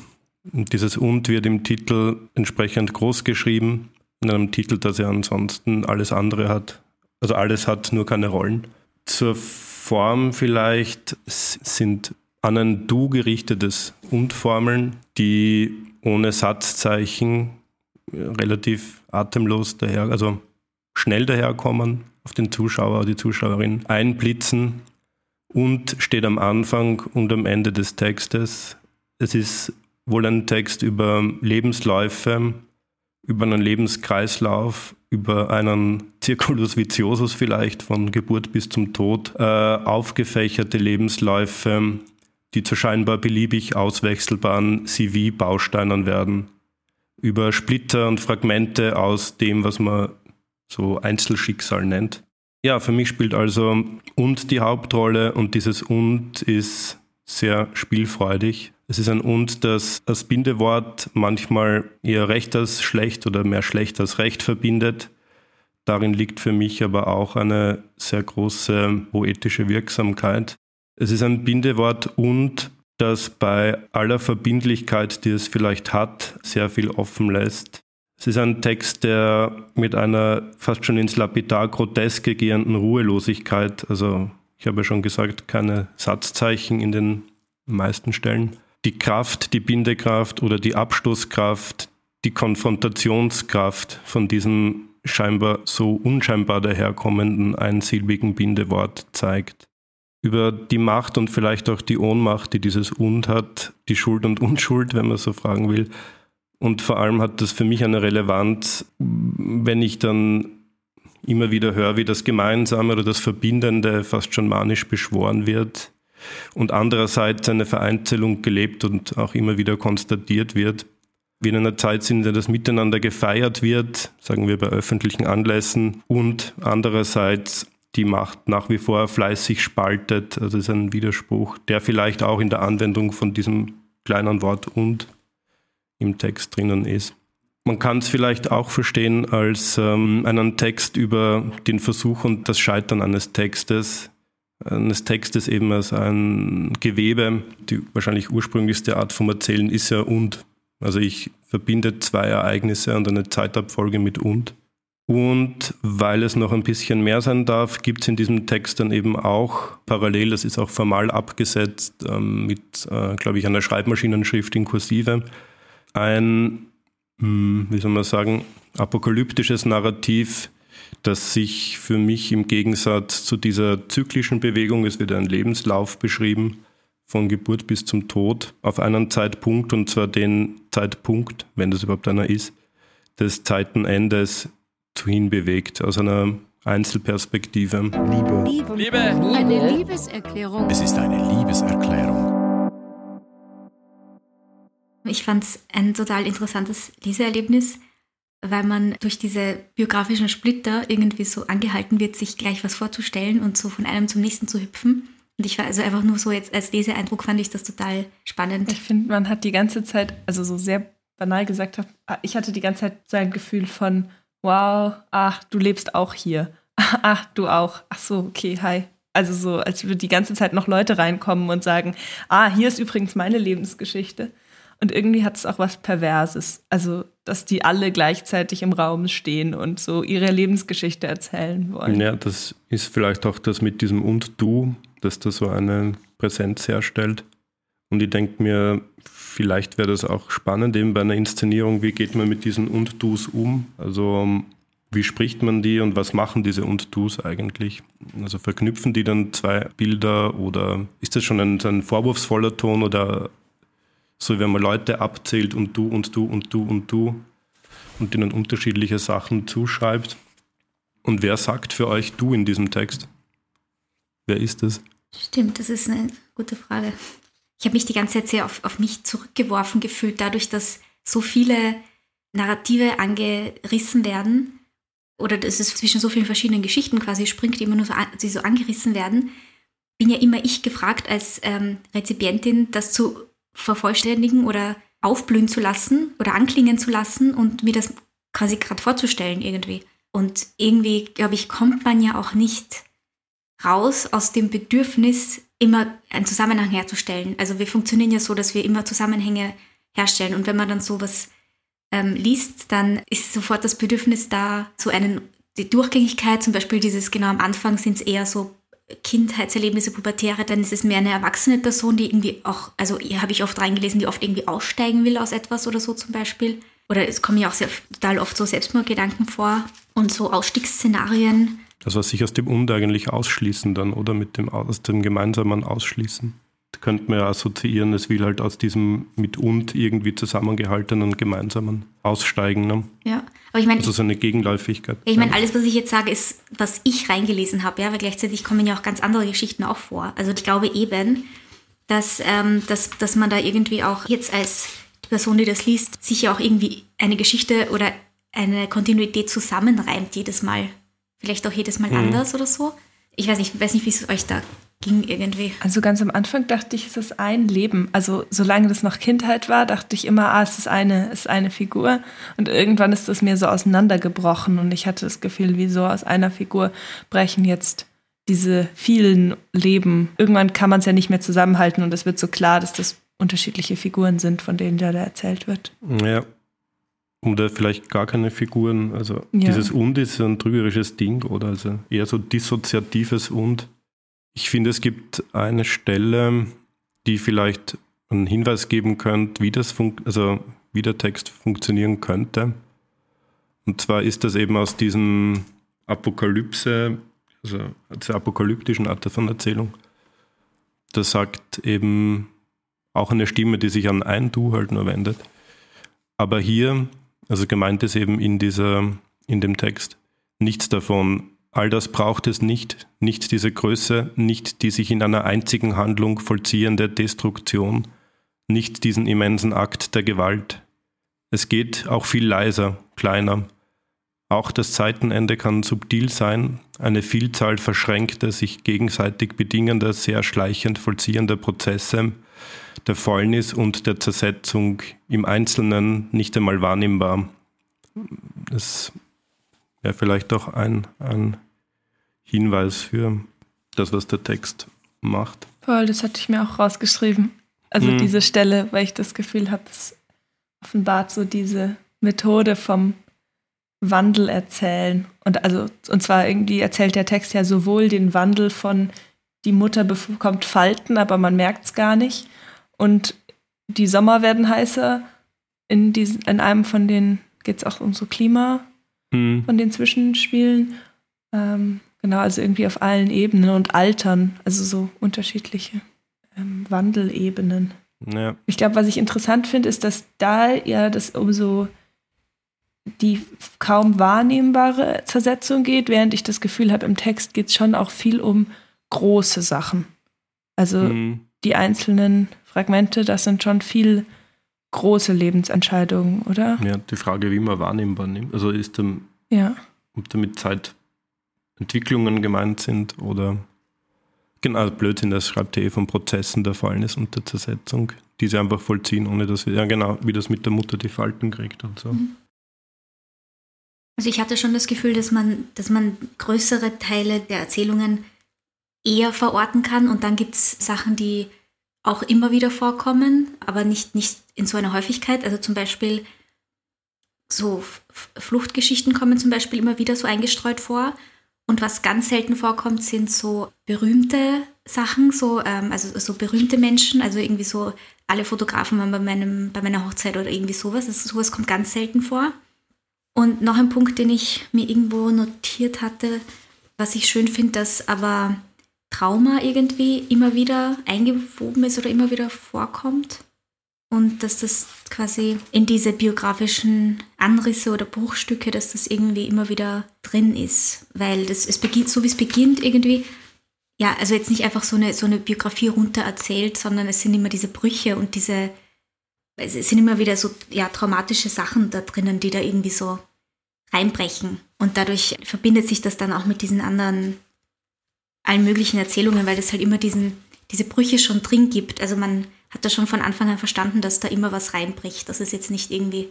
Und dieses Und wird im Titel entsprechend groß geschrieben, in einem Titel, das ja ansonsten alles andere hat. Also alles hat, nur keine Rollen. Zur Form vielleicht sind an ein Du gerichtetes Und-Formeln, die ohne Satzzeichen relativ atemlos daher, also schnell daherkommen, auf den Zuschauer oder die Zuschauerin einblitzen und steht am Anfang und am Ende des Textes. Es ist wohl ein Text über Lebensläufe, über einen Lebenskreislauf, über einen Circulus viciosus vielleicht von Geburt bis zum Tod, äh, aufgefächerte Lebensläufe, die zu scheinbar beliebig auswechselbaren CV-Bausteinen werden, über Splitter und Fragmente aus dem, was man so Einzelschicksal nennt. Ja, für mich spielt also und die Hauptrolle und dieses und ist sehr spielfreudig. Es ist ein und, das als Bindewort manchmal eher recht als schlecht oder mehr schlecht als recht verbindet. Darin liegt für mich aber auch eine sehr große poetische Wirksamkeit. Es ist ein Bindewort und, das bei aller Verbindlichkeit, die es vielleicht hat, sehr viel offen lässt. Es ist ein Text, der mit einer fast schon ins Lapidar Groteske gehenden Ruhelosigkeit, also ich habe ja schon gesagt, keine Satzzeichen in den meisten Stellen, die Kraft, die Bindekraft oder die Abstoßkraft, die Konfrontationskraft von diesem scheinbar so unscheinbar daherkommenden einsilbigen Bindewort zeigt. Über die Macht und vielleicht auch die Ohnmacht, die dieses Und hat, die Schuld und Unschuld, wenn man so fragen will, und vor allem hat das für mich eine Relevanz, wenn ich dann immer wieder höre, wie das Gemeinsame oder das Verbindende fast schon manisch beschworen wird und andererseits eine Vereinzelung gelebt und auch immer wieder konstatiert wird. Wir in einer Zeit sind, in der das Miteinander gefeiert wird, sagen wir bei öffentlichen Anlässen, und andererseits die Macht nach wie vor fleißig spaltet. Also das ist ein Widerspruch, der vielleicht auch in der Anwendung von diesem kleinen Wort und im Text drinnen ist. Man kann es vielleicht auch verstehen als ähm, einen Text über den Versuch und das Scheitern eines Textes, eines Textes eben als ein Gewebe. Die wahrscheinlich ursprünglichste Art vom Erzählen ist ja und. Also ich verbinde zwei Ereignisse und eine Zeitabfolge mit und. Und weil es noch ein bisschen mehr sein darf, gibt es in diesem Text dann eben auch parallel, das ist auch formal abgesetzt, ähm, mit, äh, glaube ich, einer Schreibmaschinenschrift in Kursive, ein, hm, wie soll man sagen, apokalyptisches Narrativ, das sich für mich im Gegensatz zu dieser zyklischen Bewegung, es wird ein Lebenslauf beschrieben, von Geburt bis zum Tod, auf einen Zeitpunkt, und zwar den Zeitpunkt, wenn das überhaupt einer ist, des Zeitenendes zu hinbewegt, aus einer Einzelperspektive. Liebe. Liebe. Liebe. Eine Liebeserklärung. Es ist eine Liebeserklärung. Ich fand es ein total interessantes Leseerlebnis, weil man durch diese biografischen Splitter irgendwie so angehalten wird, sich gleich was vorzustellen und so von einem zum nächsten zu hüpfen. Und ich war also einfach nur so jetzt als Leseeindruck fand ich das total spannend. Ich finde, man hat die ganze Zeit, also so sehr banal gesagt, ich hatte die ganze Zeit so ein Gefühl von, wow, ach, du lebst auch hier. Ach, du auch. Ach so, okay, hi. Also so, als würde die ganze Zeit noch Leute reinkommen und sagen, ah, hier ist übrigens meine Lebensgeschichte. Und irgendwie hat es auch was Perverses. Also, dass die alle gleichzeitig im Raum stehen und so ihre Lebensgeschichte erzählen wollen. Ja, das ist vielleicht auch das mit diesem Und du, dass da so eine Präsenz herstellt. Und ich denke mir, vielleicht wäre das auch spannend eben bei einer Inszenierung, wie geht man mit diesen Und-Dus um? Also wie spricht man die und was machen diese Und-Dus eigentlich? Also verknüpfen die dann zwei Bilder oder ist das schon ein, ein vorwurfsvoller Ton oder so, wenn man Leute abzählt und du und du und du und du und ihnen unterschiedliche Sachen zuschreibt? Und wer sagt für euch du in diesem Text? Wer ist es? Stimmt, das ist eine gute Frage. Ich habe mich die ganze Zeit sehr auf, auf mich zurückgeworfen gefühlt, dadurch, dass so viele Narrative angerissen werden oder dass es zwischen so vielen verschiedenen Geschichten quasi springt, die immer nur so, die so angerissen werden, bin ja immer ich gefragt als ähm, Rezipientin, das zu vervollständigen oder aufblühen zu lassen oder anklingen zu lassen und mir das quasi gerade vorzustellen irgendwie. Und irgendwie, glaube ich, kommt man ja auch nicht raus aus dem Bedürfnis, immer einen Zusammenhang herzustellen. Also wir funktionieren ja so, dass wir immer Zusammenhänge herstellen. Und wenn man dann sowas ähm, liest, dann ist sofort das Bedürfnis da, so einen, die Durchgängigkeit, zum Beispiel dieses, genau am Anfang sind es eher so Kindheitserlebnisse, Pubertäre, dann ist es mehr eine erwachsene Person, die irgendwie auch, also habe ich oft reingelesen, die oft irgendwie aussteigen will aus etwas oder so zum Beispiel. Oder es kommen ja auch sehr, total oft so Selbstmordgedanken vor und so Ausstiegsszenarien. Das, was sich aus dem Und eigentlich ausschließen dann, oder mit dem, aus dem gemeinsamen Ausschließen könnte man ja assoziieren, es will halt aus diesem mit und irgendwie zusammengehaltenen gemeinsamen aussteigen. Ne? Ja, aber ich meine. Also so eine Gegenläufigkeit. Ja, ich meine, alles, was ich jetzt sage, ist, was ich reingelesen habe, ja, weil gleichzeitig kommen ja auch ganz andere Geschichten auch vor. Also ich glaube eben, dass, ähm, dass, dass man da irgendwie auch jetzt als die Person, die das liest, sich ja auch irgendwie eine Geschichte oder eine Kontinuität zusammenreimt jedes Mal. Vielleicht auch jedes Mal mhm. anders oder so. Ich weiß nicht, weiß nicht, wie es euch da ging irgendwie. Also ganz am Anfang dachte ich, es ist ein Leben. Also solange das noch Kindheit war, dachte ich immer, ah, es ist eine, es ist eine Figur. Und irgendwann ist das mir so auseinandergebrochen und ich hatte das Gefühl, wie so aus einer Figur brechen jetzt diese vielen Leben. Irgendwann kann man es ja nicht mehr zusammenhalten und es wird so klar, dass das unterschiedliche Figuren sind, von denen da, da erzählt wird. Ja. Oder vielleicht gar keine Figuren. Also ja. dieses Und ist ein trügerisches Ding oder also eher so dissoziatives Und. Ich finde, es gibt eine Stelle, die vielleicht einen Hinweis geben könnte, wie, das also wie der Text funktionieren könnte. Und zwar ist das eben aus diesem Apokalypse, also der apokalyptischen Art von Erzählung. Da sagt eben auch eine Stimme, die sich an ein Du halt nur wendet. Aber hier, also gemeint ist eben in dieser, in dem Text, nichts davon. All das braucht es nicht, nicht diese Größe, nicht die sich in einer einzigen Handlung vollziehende Destruktion, nicht diesen immensen Akt der Gewalt. Es geht auch viel leiser, kleiner. Auch das Zeitenende kann subtil sein, eine Vielzahl verschränkter, sich gegenseitig bedingender, sehr schleichend vollziehender Prozesse, der Fäulnis und der Zersetzung im Einzelnen nicht einmal wahrnehmbar. Es wäre vielleicht auch ein, ein Hinweis für das, was der Text macht. Voll, das hatte ich mir auch rausgeschrieben. Also mhm. diese Stelle, weil ich das Gefühl habe, es offenbart so diese Methode vom Wandel erzählen. Und also, und zwar irgendwie erzählt der Text ja sowohl den Wandel von die Mutter bekommt Falten, aber man merkt es gar nicht. Und die Sommer werden heißer. In, diesen, in einem von den geht es auch um so Klima, mhm. von den Zwischenspielen. Ähm, Genau, also irgendwie auf allen Ebenen und Altern, also so unterschiedliche ähm, Wandelebenen. Ja. Ich glaube, was ich interessant finde, ist, dass da ja das um so die kaum wahrnehmbare Zersetzung geht, während ich das Gefühl habe, im Text geht es schon auch viel um große Sachen. Also mhm. die einzelnen Fragmente, das sind schon viel große Lebensentscheidungen, oder? Ja, die Frage, wie man wahrnehmbar nimmt. Also ist dem, ja. ob damit Zeitentwicklungen gemeint sind oder genau, also Blödsinn, das schreibt er eh von Prozessen der Fallnis und der Zersetzung, die sie einfach vollziehen, ohne dass wir, ja genau, wie das mit der Mutter die Falten kriegt und so. Mhm. Also ich hatte schon das Gefühl, dass man, dass man größere Teile der Erzählungen eher verorten kann und dann gibt es Sachen, die auch immer wieder vorkommen, aber nicht, nicht in so einer Häufigkeit. Also zum Beispiel so Fluchtgeschichten kommen zum Beispiel immer wieder so eingestreut vor. Und was ganz selten vorkommt, sind so berühmte Sachen, so, ähm, also so berühmte Menschen, also irgendwie so alle Fotografen waren bei, meinem, bei meiner Hochzeit oder irgendwie sowas. Also sowas kommt ganz selten vor. Und noch ein Punkt, den ich mir irgendwo notiert hatte, was ich schön finde, dass aber Trauma irgendwie immer wieder eingewoben ist oder immer wieder vorkommt. Und dass das quasi in diese biografischen Anrisse oder Bruchstücke, dass das irgendwie immer wieder drin ist. Weil das, es beginnt, so wie es beginnt, irgendwie, ja, also jetzt nicht einfach so eine, so eine Biografie runter erzählt, sondern es sind immer diese Brüche und diese, es sind immer wieder so ja, traumatische Sachen da drinnen, die da irgendwie so reinbrechen. Und dadurch verbindet sich das dann auch mit diesen anderen, allen möglichen Erzählungen, weil das halt immer diesen, diese Brüche schon drin gibt. Also man hat da schon von Anfang an verstanden, dass da immer was reinbricht, dass es jetzt nicht irgendwie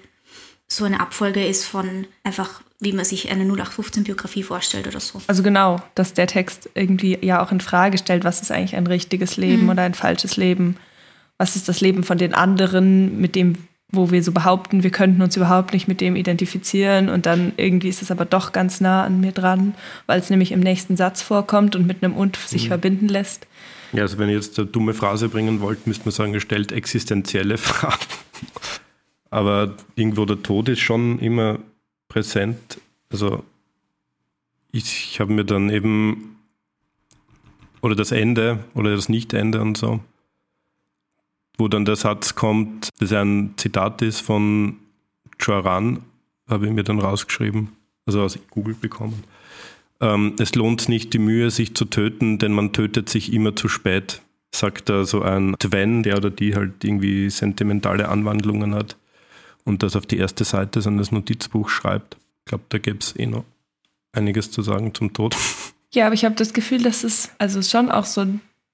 so eine Abfolge ist von einfach, wie man sich eine 0815-Biografie vorstellt oder so. Also genau, dass der Text irgendwie ja auch in Frage stellt, was ist eigentlich ein richtiges Leben mhm. oder ein falsches Leben? Was ist das Leben von den anderen, mit dem, wo wir so behaupten, wir könnten uns überhaupt nicht mit dem identifizieren und dann irgendwie ist es aber doch ganz nah an mir dran, weil es nämlich im nächsten Satz vorkommt und mit einem Und sich mhm. verbinden lässt. Ja, also wenn ihr jetzt eine dumme Phrase bringen wollt, müsste man sagen, ihr stellt existenzielle Fragen. Aber irgendwo der Tod ist schon immer präsent. Also ich, ich habe mir dann eben, oder das Ende oder das Nicht-Ende und so, wo dann der Satz kommt, das ein Zitat ist von Joran, habe ich mir dann rausgeschrieben, also aus Google bekommen ähm, es lohnt nicht die Mühe, sich zu töten, denn man tötet sich immer zu spät, sagt da so ein Twen, der oder die halt irgendwie sentimentale Anwandlungen hat und das auf die erste Seite seines Notizbuchs schreibt. Ich glaube, da gäbe es eh noch einiges zu sagen zum Tod. Ja, aber ich habe das Gefühl, dass es also schon auch so,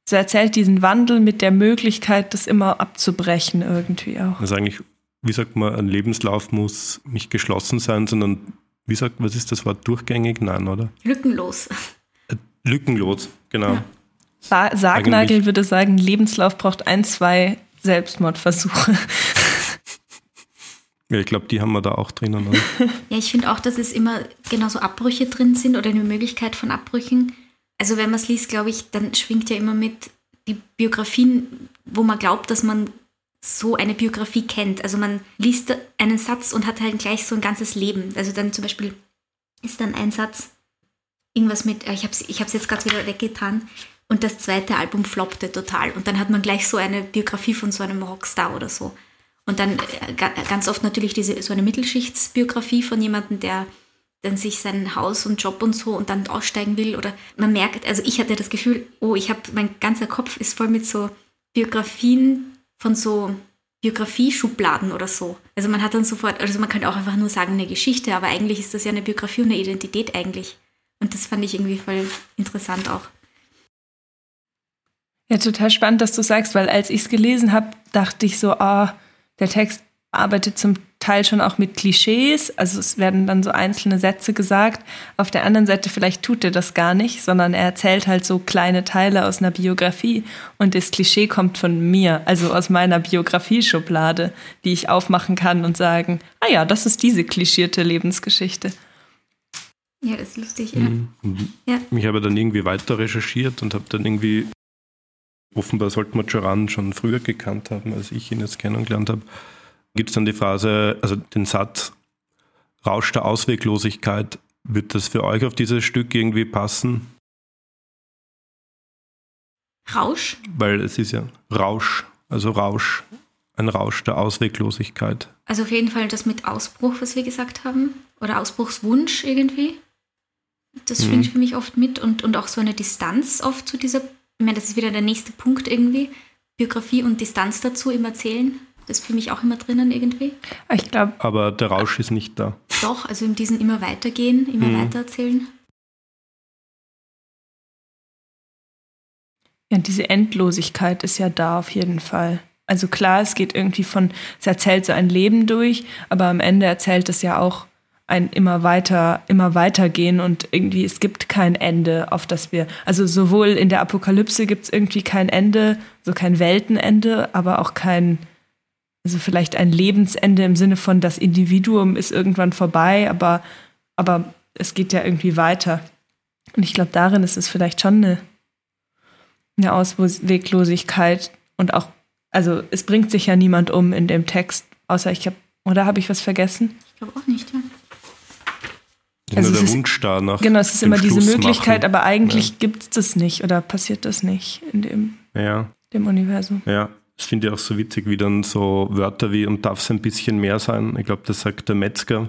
so erzählt diesen Wandel mit der Möglichkeit, das immer abzubrechen irgendwie auch. Also eigentlich, wie sagt man, ein Lebenslauf muss nicht geschlossen sein, sondern wie sagt, was ist das Wort durchgängig? Nein, oder? Lückenlos. Äh, lückenlos, genau. Ja. Sa Sargnagel Eigentlich. würde sagen, Lebenslauf braucht ein, zwei Selbstmordversuche. Ja, ich glaube, die haben wir da auch drinnen. Ja, ich finde auch, dass es immer genauso Abbrüche drin sind oder eine Möglichkeit von Abbrüchen. Also wenn man es liest, glaube ich, dann schwingt ja immer mit die Biografien, wo man glaubt, dass man so eine Biografie kennt. Also man liest einen Satz und hat halt gleich so ein ganzes Leben. Also dann zum Beispiel ist dann ein Satz, irgendwas mit, äh, ich habe es ich jetzt gerade wieder weggetan und das zweite Album floppte total. Und dann hat man gleich so eine Biografie von so einem Rockstar oder so. Und dann äh, ganz oft natürlich diese, so eine Mittelschichtsbiografie von jemandem, der dann sich sein Haus und Job und so und dann aussteigen will. Oder man merkt, also ich hatte das Gefühl, oh, ich habe, mein ganzer Kopf ist voll mit so Biografien von so Biografie-Schubladen oder so. Also man hat dann sofort, also man könnte auch einfach nur sagen, eine Geschichte, aber eigentlich ist das ja eine Biografie und eine Identität eigentlich. Und das fand ich irgendwie voll interessant auch. Ja, total spannend, dass du sagst, weil als ich es gelesen habe, dachte ich so, ah, der Text arbeitet zum Teil schon auch mit Klischees. Also es werden dann so einzelne Sätze gesagt. Auf der anderen Seite vielleicht tut er das gar nicht, sondern er erzählt halt so kleine Teile aus einer Biografie. Und das Klischee kommt von mir, also aus meiner Biografie-Schublade, die ich aufmachen kann und sagen, ah ja, das ist diese klischierte Lebensgeschichte. Ja, das ist lustig, ja. Mhm. ja. Ich habe dann irgendwie weiter recherchiert und habe dann irgendwie, offenbar sollte man Joran schon früher gekannt haben, als ich ihn jetzt kennengelernt habe gibt es dann die Phrase, also den Satz Rausch der Ausweglosigkeit. Wird das für euch auf dieses Stück irgendwie passen? Rausch? Weil es ist ja Rausch, also Rausch, ein Rausch der Ausweglosigkeit. Also auf jeden Fall das mit Ausbruch, was wir gesagt haben, oder Ausbruchswunsch irgendwie. Das schwingt mhm. für mich oft mit und, und auch so eine Distanz oft zu dieser, ich meine, das ist wieder der nächste Punkt irgendwie, Biografie und Distanz dazu im Erzählen. Das ist für mich auch immer drinnen irgendwie. Ich glaube. Aber der Rausch ist nicht da. Doch, also in diesem immer weitergehen, immer hm. weitererzählen. Ja, diese Endlosigkeit ist ja da auf jeden Fall. Also klar, es geht irgendwie von, es erzählt so ein Leben durch, aber am Ende erzählt es ja auch ein immer weiter, immer weitergehen und irgendwie, es gibt kein Ende, auf das wir, also sowohl in der Apokalypse gibt es irgendwie kein Ende, so kein Weltenende, aber auch kein, also vielleicht ein Lebensende im Sinne von, das Individuum ist irgendwann vorbei, aber, aber es geht ja irgendwie weiter. Und ich glaube, darin ist es vielleicht schon eine, eine Ausweglosigkeit und auch, also es bringt sich ja niemand um in dem Text, außer ich habe, oder habe ich was vergessen? Ich glaube auch nicht, ja. Also der Wunsch da nach. Genau, es ist immer diese Möglichkeit, machen. aber eigentlich ja. gibt es das nicht oder passiert das nicht in dem, ja. dem Universum. Ja, das finde ich auch so witzig, wie dann so Wörter wie und darf es ein bisschen mehr sein. Ich glaube, das sagt der Metzger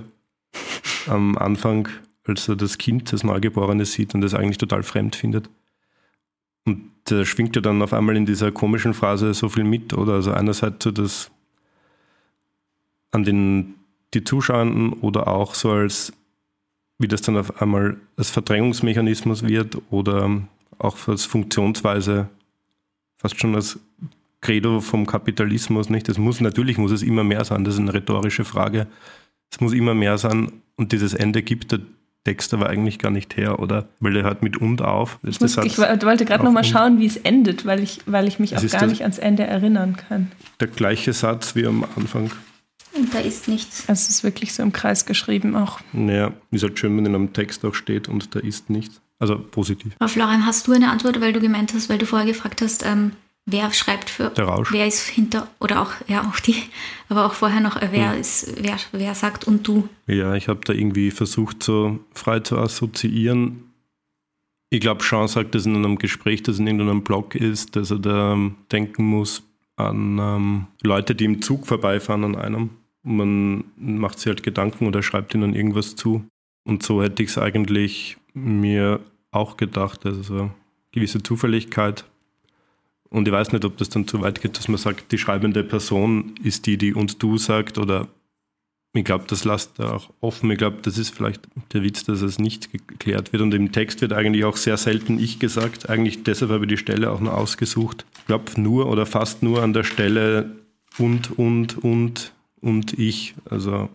am Anfang, als er das Kind, das Neugeborene sieht und das eigentlich total fremd findet. Und der schwingt ja dann auf einmal in dieser komischen Phrase so viel mit, oder? Also einerseits so das an den die Zuschauenden oder auch so als wie das dann auf einmal als Verdrängungsmechanismus wird oder auch als Funktionsweise, fast schon als Credo vom Kapitalismus, nicht? Das muss, natürlich muss es immer mehr sein, das ist eine rhetorische Frage. Es muss immer mehr sein und dieses Ende gibt der Text aber eigentlich gar nicht her, oder? Weil er hört mit und auf. Ich, muss, ich, wollte gerade nochmal schauen, wie es endet, weil ich, weil ich mich auch gar nicht ans Ende erinnern kann. Der gleiche Satz wie am Anfang. Und da ist nichts. Also es ist wirklich so im Kreis geschrieben auch. Naja, wie es halt schön, wenn in einem Text auch steht und da ist nichts. Also positiv. Aber Florian, hast du eine Antwort, weil du gemeint hast, weil du vorher gefragt hast, ähm, wer schreibt für Der Rausch. wer ist hinter oder auch ja auch die, aber auch vorher noch wer hm. ist wer wer sagt und du. Ja, ich habe da irgendwie versucht so frei zu assoziieren. Ich glaube, Sean sagt das in einem Gespräch, das in irgendeinem Blog ist, dass er da denken muss an ähm, Leute, die im Zug vorbeifahren an einem man macht sich halt Gedanken oder schreibt ihnen irgendwas zu. Und so hätte ich es eigentlich mir auch gedacht, also so eine gewisse Zufälligkeit. Und ich weiß nicht, ob das dann zu weit geht, dass man sagt, die schreibende Person ist die, die und du sagt, oder ich glaube, das lasst auch offen. Ich glaube, das ist vielleicht der Witz, dass es nicht geklärt wird. Und im Text wird eigentlich auch sehr selten ich gesagt. Eigentlich deshalb habe ich die Stelle auch nur ausgesucht. Ich glaube, nur oder fast nur an der Stelle und, und, und und ich. Also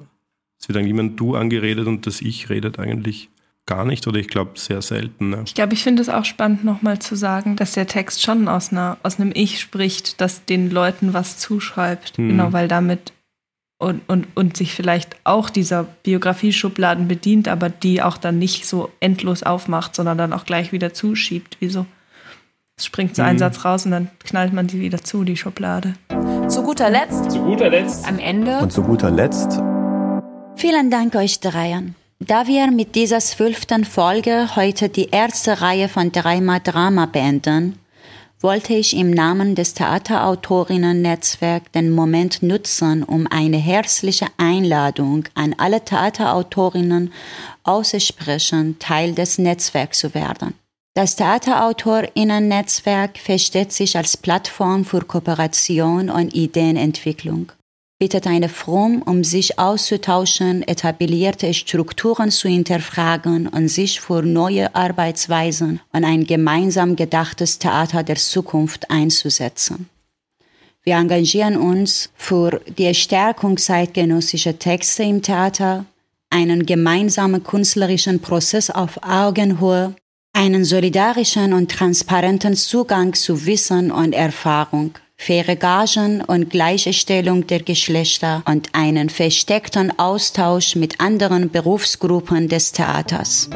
es wird eigentlich immer Du angeredet und das Ich redet eigentlich gar nicht oder ich glaube sehr selten. Ne? Ich glaube, ich finde es auch spannend, nochmal zu sagen, dass der Text schon aus, einer, aus einem Ich spricht, das den Leuten was zuschreibt. Hm. Genau, weil damit und, und, und sich vielleicht auch dieser Biografie-Schubladen bedient, aber die auch dann nicht so endlos aufmacht, sondern dann auch gleich wieder zuschiebt. Wieso? Es springt so ein mhm. Satz raus und dann knallt man die wieder zu, die Schublade. Zu guter Letzt. Zu guter Letzt. Am Ende. Und zu guter Letzt. Vielen Dank euch dreien. Da wir mit dieser zwölften Folge heute die erste Reihe von Dreimal Drama beenden, wollte ich im Namen des Theaterautorinnen-Netzwerks den Moment nutzen, um eine herzliche Einladung an alle Theaterautorinnen auszusprechen, Teil des Netzwerks zu werden. Das Theaterautorinnen-Netzwerk versteht sich als Plattform für Kooperation und Ideenentwicklung, bietet eine Form, um sich auszutauschen, etablierte Strukturen zu hinterfragen und sich für neue Arbeitsweisen und ein gemeinsam gedachtes Theater der Zukunft einzusetzen. Wir engagieren uns für die Stärkung zeitgenössischer Texte im Theater, einen gemeinsamen künstlerischen Prozess auf Augenhöhe einen solidarischen und transparenten Zugang zu Wissen und Erfahrung, faire Gagen und Gleichstellung der Geschlechter und einen versteckten Austausch mit anderen Berufsgruppen des Theaters.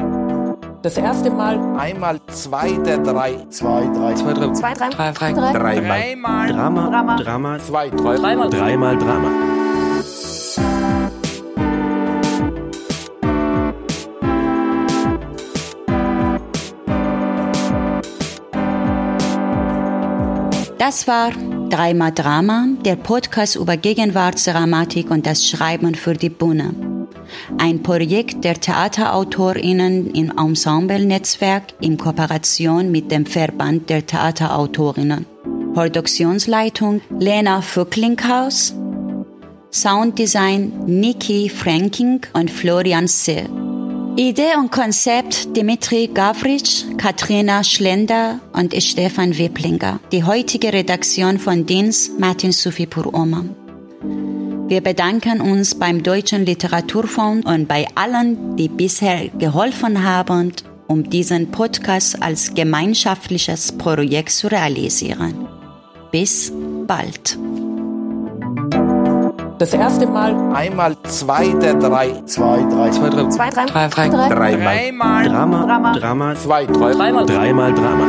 Das erste Mal einmal zwei der drei. Zwei, drei. Zwei, drei. Zwei, drei. Drei, drei. drei. Dreimal. Dreimal. Drama. Drama. Drama. Zwei, drei. Dreimal. Dreimal Drama. Das war Dreimal Drama, der Podcast über Gegenwartsdramatik und das Schreiben für die Bühne. Ein Projekt der Theaterautorinnen im Ensemble-Netzwerk in Kooperation mit dem Verband der Theaterautorinnen. Produktionsleitung Lena Vöcklinghaus, Sounddesign Niki Franking und Florian Sill. Idee und Konzept Dimitri Gavric, Katrina Schlender und Stefan Weblinger. Die heutige Redaktion von Dienst Martin Sufipur Oma. Wir bedanken uns beim Deutschen Literaturfonds und bei allen, die bisher geholfen haben, um diesen Podcast als gemeinschaftliches Projekt zu realisieren. Bis bald. Das erste Mal. Einmal zwei der drei. Zwei, drei. Zwei, drei. Zwei, drei. Drei, drei. Dreimal. Dreimal. Drama. Drama. Zwei, drei. Dreimal. Dreimal Drama.